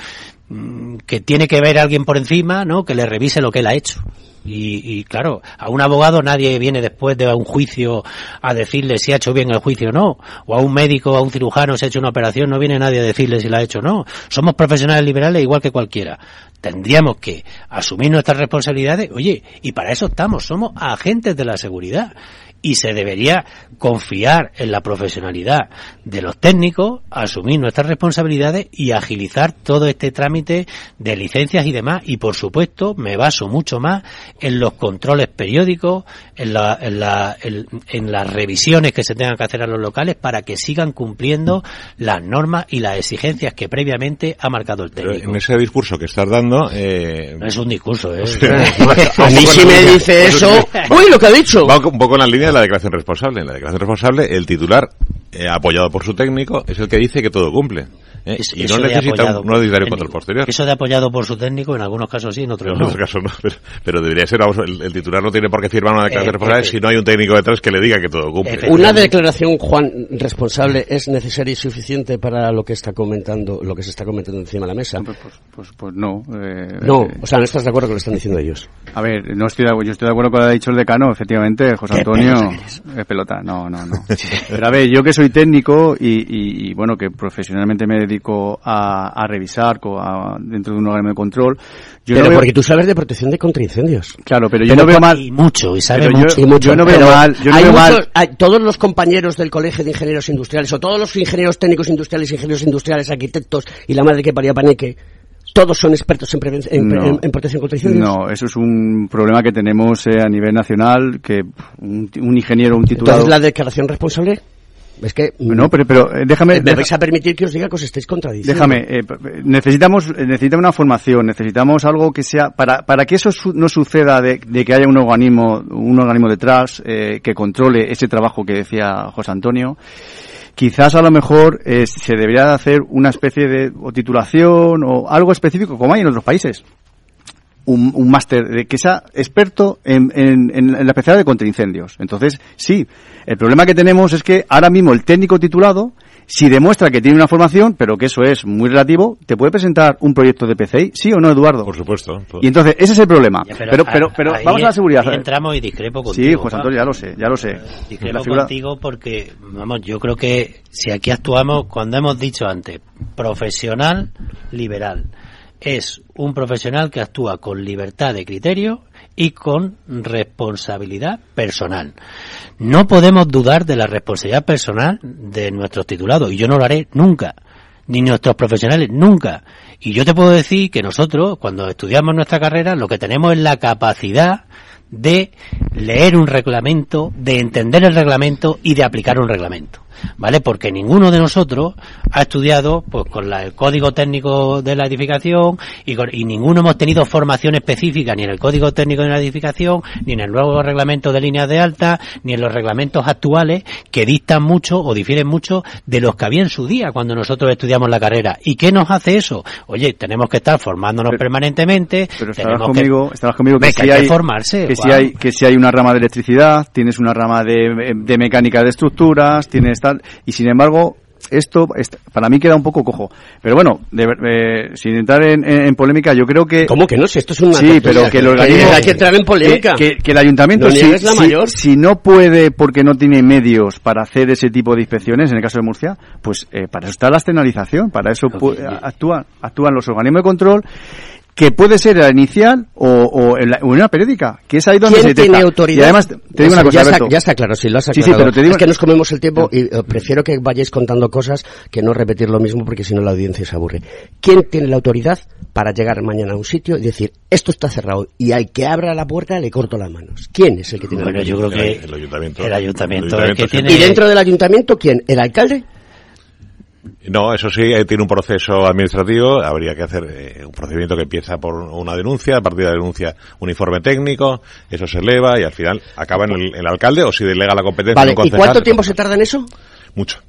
que tiene que ver alguien por encima, ¿no? Que le revise lo que él ha hecho. Y, y, claro, a un abogado nadie viene después de un juicio a decirle si ha hecho bien el juicio o no. O a un médico, a un cirujano si ha hecho una operación, no viene nadie a decirle si la ha hecho o no. Somos profesionales liberales igual que cualquiera. Tendríamos que asumir nuestras responsabilidades. Oye, y para eso estamos, somos agentes de la seguridad. Y se debería confiar en la profesionalidad de los técnicos, asumir nuestras responsabilidades y agilizar todo este trámite de licencias y demás. Y por supuesto, me baso mucho más en los controles periódicos, en, la- en, la- en- en las revisiones que se tengan que hacer a los locales para que sigan cumpliendo las normas y las exigencias que previamente ha marcado el Pero técnico. en ese discurso que estás dando. Eh, es un discurso, ¿eh? [laughs] [laughs] a mí [laughs] si me dice eso... ¡Uy, lo que ha dicho! Va un poco en la línea de la declaración responsable. En la declaración responsable, el titular, eh, apoyado por su técnico, es el que dice que todo cumple. ¿eh? Es- y no necesita un no necesario control posterior. Eso de apoyado por su técnico, en algunos casos sí, en otros En no. otros casos no, pero, pero debería ser, vamos, el, el titular no tiene por qué firmar una declaración Eh, responsable eh, si no hay un técnico detrás que le diga que todo cumple. Una declaración, Juan, responsable es necesaria y suficiente para lo que está comentando, lo que se está comentando encima de la mesa. Pues, pues, pues no. eh, No, o sea, no estás de acuerdo con lo que están diciendo ellos. A ver, no estoy de, yo estoy de acuerdo con lo que ha dicho el decano, efectivamente, José Antonio. Pelota Es pelota, no, no, no. [laughs] Pero a ver, yo que soy técnico y, y- y, bueno, que profesionalmente me dedico a, a revisar a- dentro de un órgano de control. Yo pero no veo- porque tú sabes de protección de contraincendios. Claro, pero yo Pero no veo mal. Y mucho, y sabe pero yo- mucho. Y mucho, yo no veo pero mal, yo no hay veo mal. muchos- hay- todos los compañeros del Colegio de Ingenieros Industriales o todos los ingenieros técnicos industriales, ingenieros industriales, arquitectos y la madre que paría Paneque, todos son expertos en, preven- en, No. en- en protección contra incendios. No, eso es un problema que tenemos eh, a nivel nacional, que un, un ingeniero, un titulado... Entonces, la declaración responsable es que... No, pero, pero eh, déjame... ¿Me deja- vais a permitir que os diga que os estáis contradiciendo? Déjame, eh, necesitamos, eh, necesitamos una formación, necesitamos algo que sea, para, para que eso su- no suceda de, de que haya un organismo, un organismo detrás eh, que controle ese trabajo que decía José Antonio, quizás a lo mejor eh, se debería de hacer una especie de o titulación o algo específico como hay en otros países. Un, un máster de que sea experto en, en, en la especialidad de contraincendios. Entonces, sí, el problema que tenemos es que ahora mismo el técnico titulado, si demuestra que tiene una formación, pero que eso es muy relativo, ¿te puede presentar un proyecto de PCI? ¿Sí o no, Eduardo? Por supuesto. Y entonces, ese es el problema. Ya, Pero, pero, pero, ahí- vamos a la seguridad. ahí entramos y discrepo contigo. Sí, José. Antonio, ya lo sé, ya lo sé. Discrepo figura- contigo porque, vamos, yo creo que si aquí actuamos, cuando hemos dicho antes, profesional liberal, es un profesional que actúa con libertad de criterio y con responsabilidad personal. No podemos dudar de la responsabilidad personal de nuestros titulados y yo no lo haré nunca ni nuestros profesionales nunca. Y yo te puedo decir que nosotros, cuando estudiamos nuestra carrera, lo que tenemos es la capacidad de leer un reglamento, de entender el reglamento y de aplicar un reglamento. ¿Vale? Porque ninguno de nosotros ha estudiado pues con la- el código técnico de la edificación y, con- y ninguno hemos tenido formación específica ni en el código técnico de la edificación, ni en el nuevo reglamento de líneas de alta, ni en los reglamentos actuales que dictan mucho o difieren mucho de los que había en su día cuando nosotros estudiamos la carrera. ¿Y qué nos hace eso? Oye, tenemos que estar formándonos permanentemente. Pero estarás tenemos conmigo, que, estarás conmigo que, si hay que hay, formarse, que si hay que si hay una rama de electricidad, tienes una rama de, de mecánica de estructuras, tienes tal y sin embargo esto est- para mí queda un poco cojo. Pero bueno, de eh, sin entrar en, en- en polémica, yo creo que ¿Cómo que no? Si esto es una Sí, pero que el que organismo hay que entrar en polémica. Que, que- que el ayuntamiento No si, la mayor. si no puede porque no tiene medios para hacer ese tipo de inspecciones, en el caso de Murcia, pues eh, para eso está la externalización, para eso pu- actúan actúan los organismos de control que puede ser la inicial o, o en, la- o en una periódica, que es ahí donde ¿Quién se detecta. tiene autoridad? Y además, te digo una cosa, ya, está, Alberto. ya está claro, sí, lo has Sí, sí, aclarado. pero te digo- Es que nos comemos el tiempo y eh, prefiero que vayáis contando cosas que no repetir lo mismo porque si no la audiencia se aburre. ¿Quién tiene la autoridad para llegar mañana a un sitio y decir, esto está cerrado y al que abra la puerta le corto las manos? ¿Quién es el que tiene Bueno, la yo creo autoridad? que El ayuntamiento. el ayuntamiento El ayuntamiento es que siempre. tiene... ¿Y dentro del ayuntamiento quién? ¿El alcalde? No, eso sí, eh, tiene un proceso administrativo. Habría que hacer eh, un procedimiento que empieza por una denuncia, a partir de la denuncia un informe técnico, eso se eleva y al final acaba en el, el alcalde o si delega la competencia Vale, en un ¿y cuánto tiempo se tarda en eso? Mucho.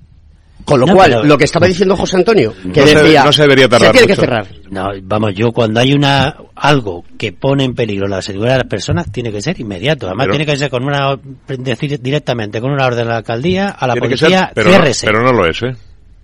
Con lo No, cual, pero- lo que estaba diciendo José Antonio, que No se- decía, no se debería tardar tiene que cerrar. No, vamos, yo cuando hay una algo que pone en peligro la seguridad de las personas tiene que ser inmediato. Además Pero- tiene que ser con una decir directamente con una orden de la alcaldía a la policía, ser, pero, pero no lo es, ¿eh?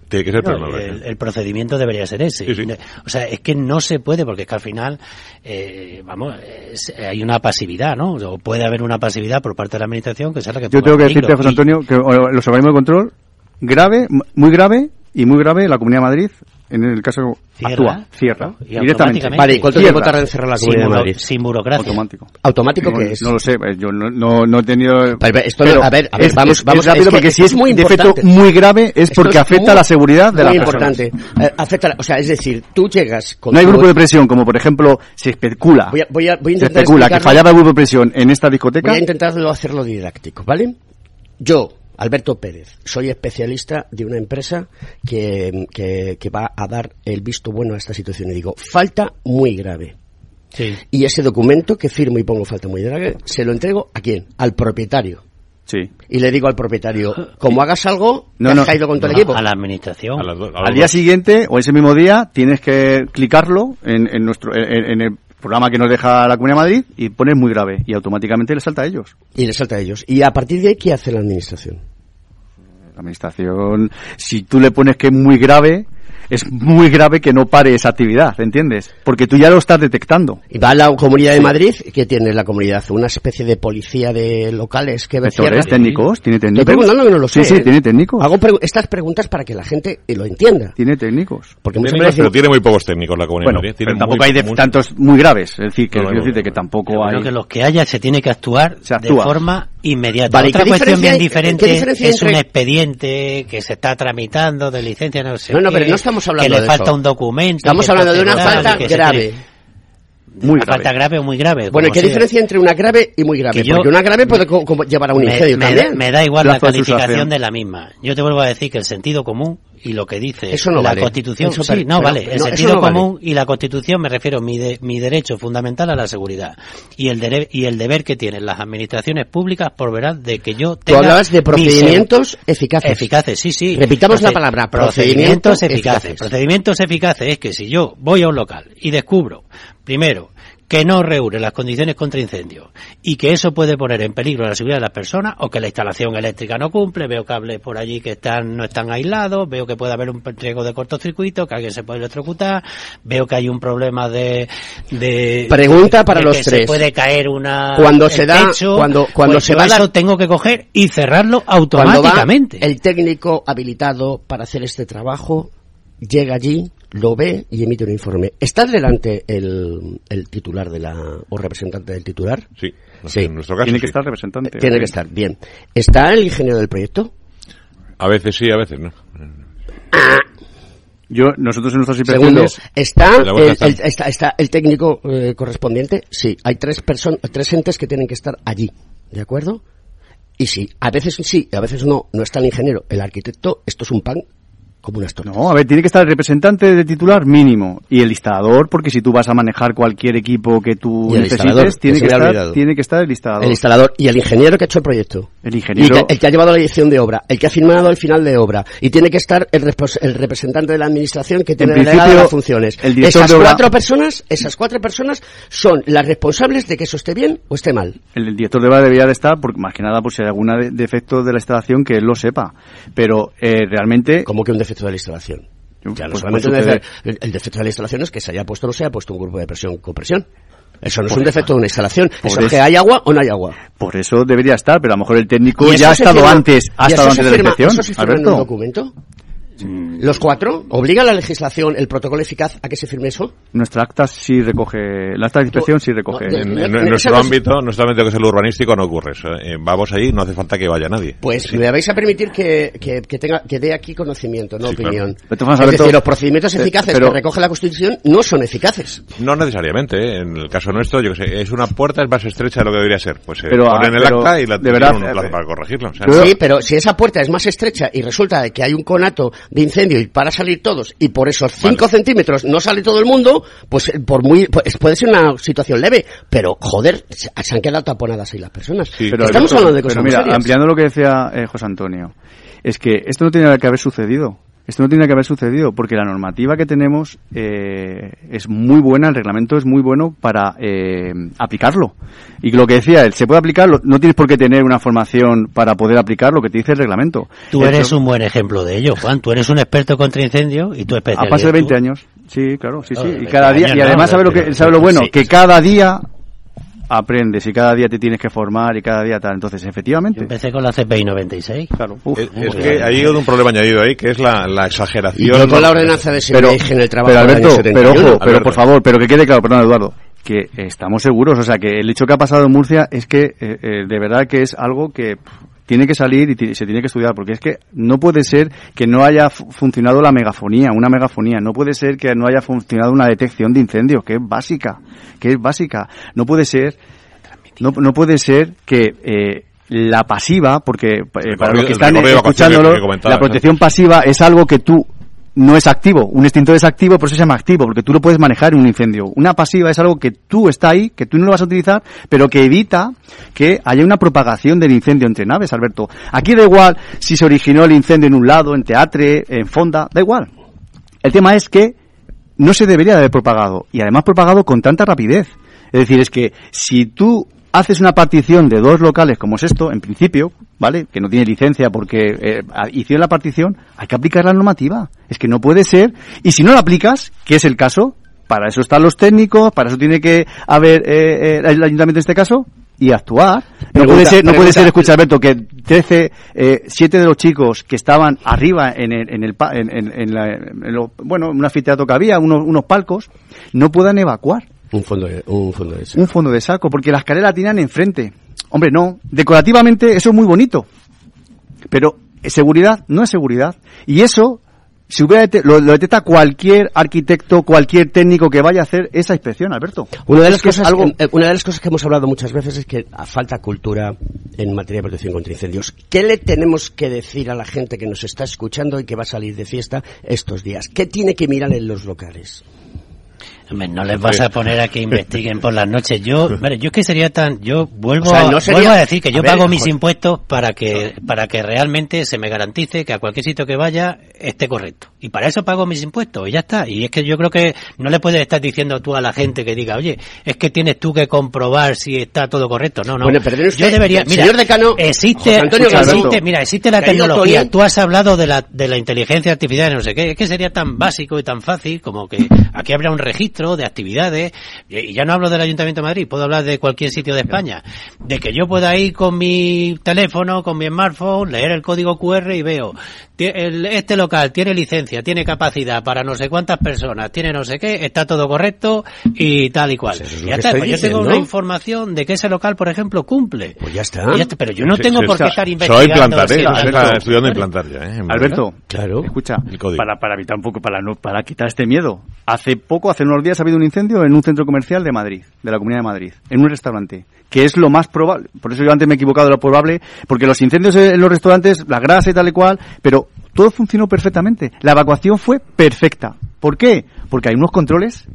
Tiene que ser, no el, el procedimiento debería ser ese. Sí, sí. O sea, es que no se puede porque es que al final, eh, vamos, es- hay una pasividad, ¿no? O puede haber una pasividad por parte de la administración que sea la que Yo tengo que decirte. José Y- Antonio, que los organismos de control, grave, muy grave y muy grave, la Comunidad de Madrid, en el caso Cierra, actúa, cierra, ¿no? Y directamente. Vale, ¿y cuánto tiempo tarda en cerrar la sin, Comunidad de buro- Madrid? sin burocracia. Automático. ¿Automático no, qué es? No lo sé, eh, yo no, no, no he tenido... Pero esto no- a ver, a ver, es, vamos- es- vamos, es rápido es que porque si es es muy un defecto importante. muy grave es Esto porque es afecta muy- a la seguridad de las Muy personas. importante. Eh, afecta, o sea, es decir, tú llegas con No hay grupo de presión, como por ejemplo se especula. Voy a, voy a, voy a se intentar especula que fallaba el grupo de presión en esta discoteca. Voy a intentarlo hacerlo didáctico, ¿vale? Yo, Alberto Pérez, soy especialista de una empresa que, que, que va a dar el visto bueno a esta situación y digo, falta muy grave. Sí. Y ese documento que firmo y pongo falta muy grave, se lo entrego a quién? Al propietario. Sí. Y le digo al propietario, como hagas algo, No, te no. has caído con todo el A- equipo. A la administración. A las do- a los Al día dos. siguiente o ese mismo día tienes que clicarlo en, en nuestro en, en el programa que nos deja la Comunidad de Madrid y pones muy grave y automáticamente le salta a ellos. Y le salta a ellos. Y a partir de ahí, ¿qué hace la administración? La administración, si tú le pones que es muy grave, es muy grave que no pare esa actividad, ¿entiendes? Porque tú ya lo estás detectando. Y va a la Comunidad de Madrid, ¿qué tiene la Comunidad? Una especie de policía de locales que cierra. técnicos, tiene técnicos. Estoy preguntando que no lo sé. Sí, sí, tiene técnicos. Hago estas preguntas para que la gente lo entienda. Tiene técnicos. Porque muchas Técnicos, veces pero tiene muy pocos técnicos la comunidad Bueno, de Madrid. Tiene pero tampoco muy- hay de muy- tantos muy graves. Es decir, que, No, no, quiero no, decirte no. que tampoco Yo hay... creo que los que haya se tiene que actuar Se de actúa. forma inmediata. Vale, ¿y Otra cuestión bien diferente es un expediente que se está tramitando de licencia, no sé No, no, qué, pero no estamos hablando que le de falta eso. un documento. Estamos hablando de una falta grave. Muy grave. falta grave o muy grave. Bueno, ¿y como ¿qué sea. diferencia entre una grave y muy grave? Que yo- Porque una grave puede co- llevar a un me, incendio me también. da, me da igual la Plazo calificación de la misma. Yo te vuelvo a decir que el sentido común y lo que dice Eso no la vale. Constitución, Eso sí, no pero- vale. El no, sentido no vale. común y la Constitución me refiero a mi, de- mi derecho fundamental a la seguridad y el dere- y el deber que tienen las administraciones públicas por verar de que yo Tú tenga hablabas de mi procedimientos eficaces. Eficaces, sí, sí. Repitamos la palabra, procedimientos procedimientos eficaces. eficaces. Procedimientos eficaces es que si yo voy a un local y descubro, primero, que no reúne las condiciones contra incendio y que eso puede poner en peligro la seguridad de las personas o que la instalación eléctrica no cumple, veo cables por allí que están no están aislados, veo que puede haber un riesgo de cortocircuito, que alguien se puede electrocutar, veo que hay un problema de... de Pregunta para de los que tres. Se puede caer una... Cuando se da- techo, cuando- cuando pues se va eso tengo que coger y cerrarlo Cuando va automáticamente. el técnico habilitado para hacer este trabajo, llega allí, lo ve y emite un informe. ¿Está delante el, el titular de la, o representante del titular? Sí, Sí. en nuestro caso Tiene sí. que estar representante. Tiene que estar, bien. ¿Está el ingeniero del proyecto? A veces sí, a veces no. Yo, nosotros en nuestras Segundo. ¿está el, está. el- está, está el técnico eh, correspondiente? Sí, hay tres, person- tres entes que tienen que estar allí, ¿de acuerdo? Y sí, a veces sí, a veces no, no está el ingeniero, el arquitecto, esto es un pan como unas tortas. No, a ver, tiene que estar el representante de titular mínimo y el instalador, porque si tú vas a manejar cualquier equipo que tú necesites, tiene que, estar, olvidado. tiene que estar el instalador. El instalador y el ingeniero que ha hecho el proyecto. El Y ingeniero... que- el que ha llevado la dirección de obra, el que ha firmado el final de obra. Y tiene que estar el, el representante de la administración que tiene delegada las funciones. el esas de obra- cuatro personas, esas cuatro personas son las responsables de que eso esté bien o esté mal. El, el director de obra debería de estar, porque más que nada, por si hay algún de- defecto de la instalación, que él lo sepa. Pero eh, realmente... Como que un defecto de la instalación. No pues, solamente suceder. el, el defecto de la instalación es que se haya puesto o no se haya puesto un grupo de presión con presión. Eso no es un defecto de una instalación. Eso es que hay agua o no hay agua. Por eso debería estar, pero a lo mejor el técnico ¿Y eso ya ha estado firma- antes, ha estado antes de la inspección. ¿Eso se firma en un Alberto. documento? ¿Los cuatro? ¿Obliga la legislación, el protocolo eficaz a que se firme eso? Nuestra acta sí recoge, la acta de inspección sí recoge. No, En, nuestro ámbito, nuestro ámbito que es el urbanístico, no ocurre eso. Eh, vamos allí, no hace falta que vaya nadie. Pues me vais a permitir que, que, que tenga, que dé aquí conocimiento, no Sí, claro. opinión. Formas, es decir, los procedimientos eh, eficaces pero- que recoge la Constitución no son eficaces. No necesariamente, ¿eh? en el caso nuestro, yo que sé, es una puerta, es más estrecha de lo que debería ser. Pues eh, Pero, ponen ah, el pero, acta y la de verdad, un plazo eh, para corregirlo. O sea, Sí, pero si esa puerta es más estrecha y resulta de que hay un conato de incendio y para salir todos y por esos 5 centímetros no sale todo el mundo, pues eh, por muy pues, puede ser una situación leve, pero joder, se, se han quedado taponadas ahí las personas. Sí, Pero, Estamos hablando de cosas pero muy mira, serias. ampliando lo que decía eh, José Antonio, es que esto no tiene que haber sucedido. Esto no tiene que haber sucedido porque la normativa que tenemos eh, es muy buena, el reglamento es muy bueno para eh, aplicarlo. Y lo que decía él, se puede aplicarlo, no tienes por qué tener una formación para poder aplicar lo que te dice el reglamento. Tú eres un buen ejemplo de ello, Juan. Tú eres un experto contra incendios y tú A especialista. paso de 20 años. Sí, claro, sí, sí. Claro, Y 20 cada día, y además sabe lo que, sabe lo bueno, que cada día aprendes y cada día te tienes que formar y cada día tal. Entonces, Yo efectivamente. empecé con la CPI 96. Claro, uf. es, es que hay un problema añadido ahí, que es la, la Y exageración. yo con la ordenanza de pero, en el trabajo pero Alberto, pero 71. ojo, pero por favor, pero que quede claro, perdón Eduardo, que estamos seguros, o sea, que el hecho que ha pasado en Murcia es que eh, eh, de verdad que es algo que pff, tiene que salir y se tiene que estudiar, porque es que no puede ser que no haya fu- funcionado la megafonía, una megafonía, no puede ser que no haya funcionado una detección de incendios, que es básica, que es básica, no puede ser, no, no puede ser que eh, la pasiva, porque eh, para los que están escuchándolo, que la protección pasiva es algo que tú no es activo. Un extintor es activo, por eso se llama activo, porque tú lo puedes manejar en un incendio. Una pasiva es algo que tú está ahí, que tú no lo vas a utilizar, pero que evita que haya una propagación del incendio entre naves, Alberto. Aquí da igual si se originó el incendio en un lado, en teatre, en fonda, da igual. El tema es que no se debería de haber propagado y además propagado con tanta rapidez. Es decir, es que si tú haces una partición de dos locales como es esto, en principio, ¿vale? Que no tiene licencia porque eh, hicieron la partición, hay que aplicar la normativa. Es que no puede ser. Y si no la aplicas, que es el caso, para eso están los técnicos, para eso tiene que haber eh, eh, el ayuntamiento en este caso, y actuar. No puede ser, no puede ser, escucha Alberto, que 13, eh, 7 de los chicos que estaban arriba en el, en el, en, en- la- en lo- bueno, un anfiteatro que había, unos, unos palcos, no puedan evacuar Un fondo de, un fondo de un fondo de saco, porque la escalera la tienen enfrente. Hombre, no. Decorativamente eso es muy bonito. Pero seguridad no es seguridad. Y eso si hubiera lo, lo detecta cualquier arquitecto, cualquier técnico que vaya a hacer esa inspección, Alberto. Una de, las cosas, algo- eh, una de las cosas que hemos hablado muchas veces es que falta cultura en materia de protección contra incendios. ¿Qué le tenemos que decir a la gente que nos está escuchando y que va a salir de fiesta estos días? ¿Qué tiene que mirar en los locales? Hombre, no les vas a poner a que investiguen por las noches. Yo, [laughs] mire, yo es que sería tan, yo vuelvo, O sea, a- no sería- vuelvo a decir que yo ver, pago mis impuestos para que, para que realmente se me garantice que a cualquier sitio que vaya esté correcto. Y para eso pago mis impuestos y ya está. Y es que yo creo que no le puedes estar diciendo tú a la gente que diga, oye, es que tienes tú que comprobar si está todo correcto. No, no. Bueno, usted, yo debería, mira, señor decano, existe, Antonio existe- mira, existe la tecnología. Tú has hablado de la, de la inteligencia artificial no sé qué. Es que sería tan básico y tan fácil como que aquí habrá un registro de actividades. Y ya no hablo del Ayuntamiento de Madrid, puedo hablar de cualquier sitio de España. De que yo pueda ir con mi teléfono, con mi smartphone, leer el código QR y veo, este local tiene licencia, tiene capacidad para no sé cuántas personas, tiene no sé qué, está todo correcto y tal y cual. Pues ya está, pues yo tengo una información de que ese local, por ejemplo, cumple. Pues ya está. Y ya está, pero yo no Sí, tengo sí, por qué estar Se va a investigando. ¿eh? está estudiando implantar ya, ¿eh? Alberto, Claro. escucha, El código. para, para evitar un poco, para, no, para quitar este miedo. Hace poco, hace unos días, ha habido un incendio en un centro comercial de Madrid, de la Comunidad de Madrid, en un restaurante, que es lo más probable. Por eso yo antes me he equivocado de lo probable, porque los incendios en los restaurantes, la grasa y tal y cual, pero todo funcionó perfectamente. La evacuación fue perfecta. ¿Por qué? Porque hay unos controles,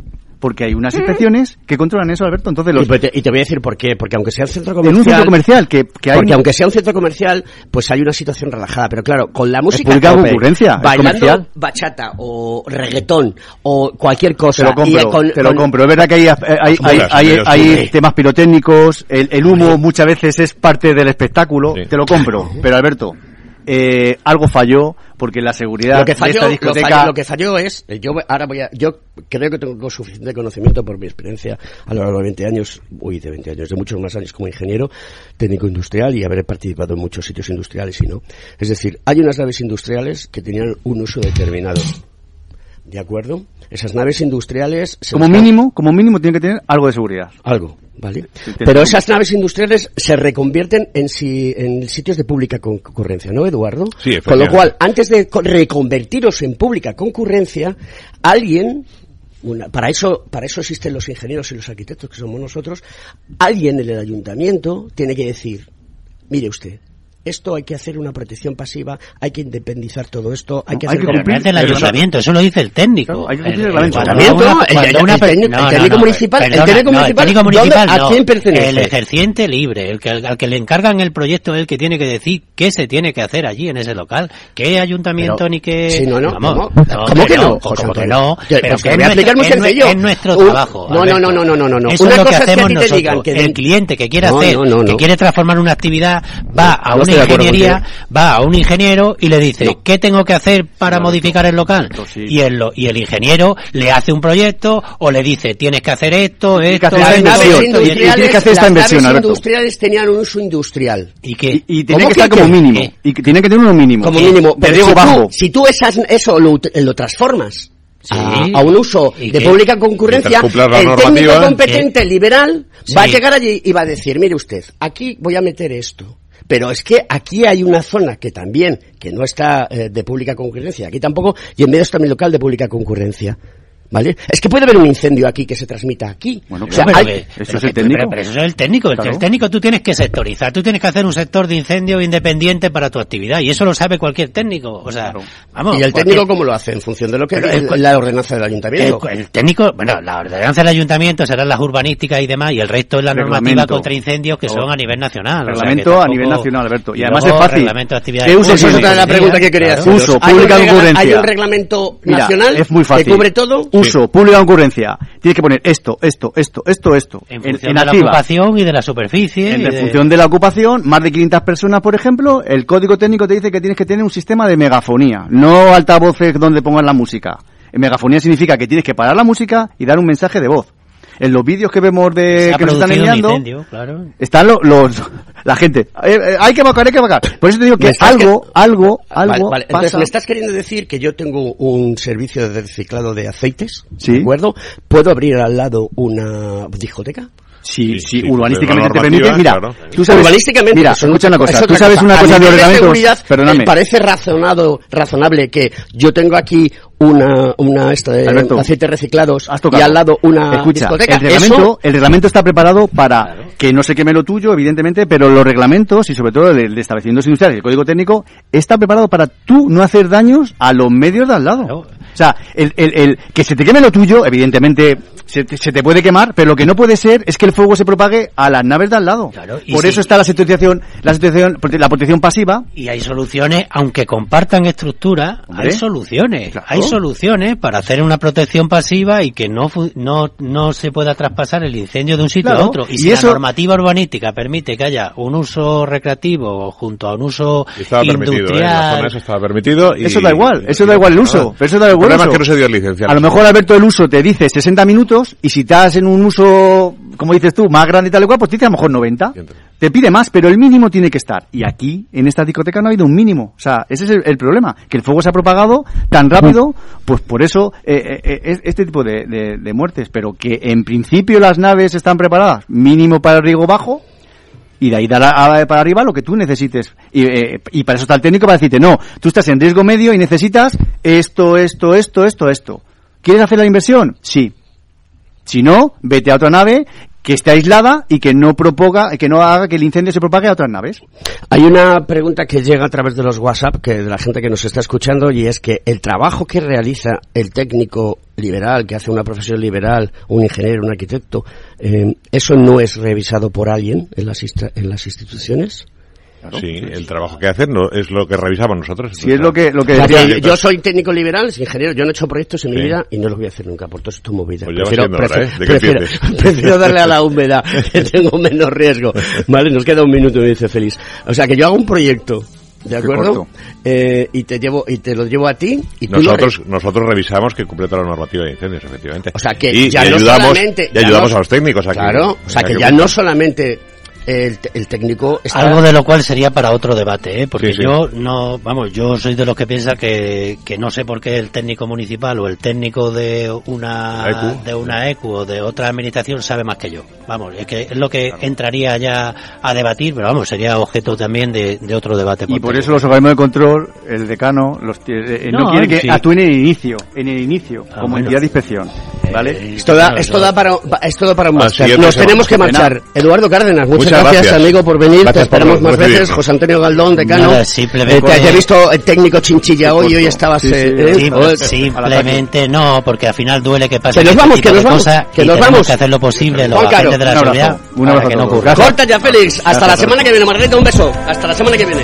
porque hay unas inspecciones que controlan eso, Alberto. Entonces los Y, te, y te voy a decir por qué. Porque aunque sea un centro en un comercial... centro comercial que, que hay Porque aunque sea un centro comercial, pues hay una situación relajada. Pero claro, con la música tope, concurrencia, es bailando comercial. bachata o reggaetón o cualquier Te cosa. lo y compro, con- te lo con- compro. Es verdad que hay, hay, hay, hay- temas pirotécnicos, el, el humo muchas veces es parte del espectáculo, Sí. te lo compro. Pero Alberto, eh, algo falló porque la seguridad Lo que de falló, esta lo, discoteca... falló, lo que falló es, eh, yo ahora voy a, yo creo que tengo suficiente conocimiento por mi experiencia a lo largo de 20 años, uy, de 20 años, de muchos más años como ingeniero técnico industrial y haber participado en muchos sitios industriales y no. Es decir, hay unas naves industriales que tenían un uso determinado. ¿De acuerdo? Esas naves industriales... se Como mínimo, como mínimo tiene que tener algo de seguridad. Algo, ¿vale? Pero esas naves industriales se reconvierten en, si- en sitios de pública concurrencia, ¿no, Eduardo? Sí, Con lo cual, antes de co- reconvertiros en pública concurrencia, alguien, una- para eso, para eso existen los ingenieros y los arquitectos que somos nosotros, alguien en el ayuntamiento tiene que decir, mire usted, esto hay que hacer una protección pasiva, hay que independizar todo esto, hay que Hay hacer que Pero no cumplir- eso- ayuntamiento, eso lo dice el técnico. Hay que cumplir el El- el- el- el técnico- el municipal, el técnico municipal, técnico ¿dónde- municipal a no. quién pertenece? El ejerciente libre, el que, al que le encargan el proyecto es el que tiene que decir qué se tiene que hacer allí en ese local. ¿Qué ayuntamiento Pero- ni qué...? Sí, no, no, Vamos, ¿cómo? no, ¿Cómo que no, Como José que no, pero pues que es voy a explicar muy nuestro- es nue- sencillo. Es nuestro Un- trabajo. no, no, no, no, no, no, no, Una es lo que cosa es que a hacemos ti te nosotros. digan que el cliente que quiere hacer, que quiere transformar una actividad, va a estoy de ingeniería, va a un ingeniero y le dice, No. ¿qué tengo que hacer para modificar el local? Sí. Y el, lo- y el ingeniero le hace un proyecto o le dice, tienes que hacer esto, que esto, hacer Las naves Y- industriales, tiene que hacer esta las inversión, industriales tenían un uso industrial. y que Y, y tiene ¿Cómo que que estar como mínimo. ¿Qué? Y que tiene que tener uno mínimo. Como mínimo. Te Pero digo si bajo. tú, si tú esas, eso lo, transformas Sí. a, a un uso ¿Y de qué? pública concurrencia, el técnico normativa, competente liberal Sí. va a llegar allí y va a decir, mire usted, aquí voy a meter esto. Pero es que aquí hay una zona que también, que no está eh, de pública concurrencia, aquí tampoco, y en medio está mi local de pública concurrencia. ¿Vale? Es que puede haber un incendio aquí que se transmita aquí. Bueno, O sea, Pero hay- que- eso es el técnico. Pero, pero eso es el técnico. Claro. El técnico tú tienes que sectorizar. Tú tienes que hacer un sector de incendio independiente para tu actividad. Y eso lo sabe cualquier técnico. O sea, vamos. ¿Y el cualquier- técnico cómo lo hace? En función de lo que el- la ordenanza del ayuntamiento. El, el técnico, bueno, la ordenanza del ayuntamiento serán las urbanísticas y demás, y el resto es la normativa contra incendios que son a nivel nacional. o sea, que Reglamento a nivel nacional, Alberto. Y, y además luego es fácil. reglamento de actividades ¿Qué uso Esa es otra de la pregunta que quería Claro. hacer. Uso, ¿Hay un, pública concurrencia. ¿Hay un reglamento Mira, nacional es muy fácil. que cubre todo? Uso, pública concurrencia. Tienes que poner esto, esto, esto, esto, esto. En En, función en de la ocupación y de la superficie. En y de- función de la ocupación, más de 500 personas, por ejemplo, el código técnico te dice que tienes que tener un sistema de megafonía, no altavoces donde pongas la música. En megafonía significa que tienes que parar la música y dar un mensaje de voz. En los vídeos que vemos de que nos están enviando, incendio, claro. están lo- los la gente. Eh, eh, hay que evacuar, hay que evacuar. Por eso te digo que algo, que- algo, Vale, algo vale. Entonces, pasa. ¿me estás queriendo decir que yo tengo un servicio de reciclado de aceites? Sí. ¿De acuerdo? ¿Puedo abrir al lado una discoteca? Sí, sí, sí, urbanísticamente te permite. Mira, claro. tú sabes, Urbanísticamente, mira, eso no- escucha una cosa. Tú sabes una A cosa de seguridad, Perdóname. ¿te parece razonado, razonable que yo tengo aquí una, una esta de Alberto, aceites reciclados has y al lado una Escucha, discoteca? el reglamento, Eso- el reglamento está preparado para que no se queme lo tuyo, evidentemente, pero los reglamentos y sobre todo el de establecimientos industriales y el código técnico está preparado para tú no hacer daños a los medios de al lado. Claro. O sea, el, el, el- que se te queme lo tuyo, evidentemente se te, se te puede quemar, pero lo que no puede ser es que el fuego se propague a las naves de al lado. Claro, y Por si- eso está la situación, la situación, la protección pasiva. Y hay soluciones, aunque compartan estructura, Hombre, hay soluciones. claro. Hay soluciones para hacer una protección pasiva y que no no no se pueda traspasar el incendio de un sitio Claro, a otro. Y, y si eso- la normativa urbanística permite que haya un uso recreativo junto a un uso Y Estaba permitido, ¿eh? En la industrial, zona eso estaba permitido. Y, Eso da igual, eso da igual el uso, pero eso da igual Problema uso. es que no se dio licencia. A lo mejor Alberto el uso te dice 60 minutos y si estás en un uso, como dices tú, más grande y tal y cual, pues te dice a lo mejor 90. Entiendo. Te pide más, pero el mínimo tiene que estar. Y aquí, en esta discoteca, no ha habido un mínimo. O sea, ese es el, el problema, que el fuego se ha propagado tan rápido, pues por eso eh, eh, eh, es- este tipo de, de- de muertes. Pero que en principio las naves están preparadas, mínimo para el riesgo bajo, y de ahí dar para arriba lo que tú necesites. Y, eh, y para eso está el técnico para decirte, no, tú estás en riesgo medio y necesitas esto, esto, esto, esto, esto. ¿Quieres hacer la inversión? Sí. Si no, vete a otra nave que esté aislada y que no propaga, que no haga que el incendio se propague a otras naves. Hay una pregunta que llega a través de los WhatsApp, que de la gente que nos está escuchando, y es que el trabajo que realiza el técnico liberal, que hace una profesión liberal, un ingeniero, un arquitecto, eh, ¿eso no es revisado por alguien en las, en las instituciones? Sí, el trabajo que hacen no, es lo que revisamos nosotros. Si es lo que, lo que decía- yo soy técnico liberal, soy ingeniero, yo no he hecho proyectos en mi Sí. vida y no los voy a hacer nunca por todas estas movidas. Pues ya va siendo hora, ¿eh? ¿De qué prefiero, [laughs] darle a la humedad, [laughs] que tengo menos riesgo. Vale, nos queda un minuto, me dice Feliz. O sea, que yo hago un proyecto, ¿de acuerdo? Eh, y te llevo y te lo llevo a ti y tú lo Nosotros, nosotros revisamos que cumple toda la normativa de incendios, efectivamente. O sea, que y, ya y no ayudamos, solamente- y ya ayudamos no- a los técnicos. a que- Claro, o sea, que que ya no solamente el, el técnico está... Algo de lo cual sería para otro debate, ¿eh? porque Sí, sí. yo no, vamos, yo soy de los que piensa que, que no sé por qué el técnico municipal o el técnico de una ECU. de una ECU o de otra administración sabe más que yo. Vamos, es que es lo que entraría ya a debatir, pero vamos, sería objeto también de, de otro debate. Y por eso los organismos de control, el decano, los, eh, eh, no, No, quiere que sí. actúen en el inicio, en el inicio, Ah, como bueno. entidad de inspección, ¿vale? Eh, Esto da, esto da para, esto da para un máster. siguiente Nos tenemos que marchar. Eduardo Cárdenas, muchas, Muchas gracias, gracias. amigo, por venir. Gracias te esperamos más veces. José Antonio Galdón, decano. Nada, simplemente- Eh, te, he visto el técnico chinchilla hoy, hoy estabas... Sí, sí, eh, sí. eh, simplemente no, porque al final duele que pase Que nos este vamos, que nos vamos, que nos vamos. que hacer lo posible los agentes de la seguridad para que no ocurra. Corta ya, Félix. Hasta la semana que viene, Margarita. Un beso. Hasta la semana que viene.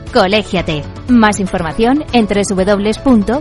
Colégiate. Más información en www.cogitim.es.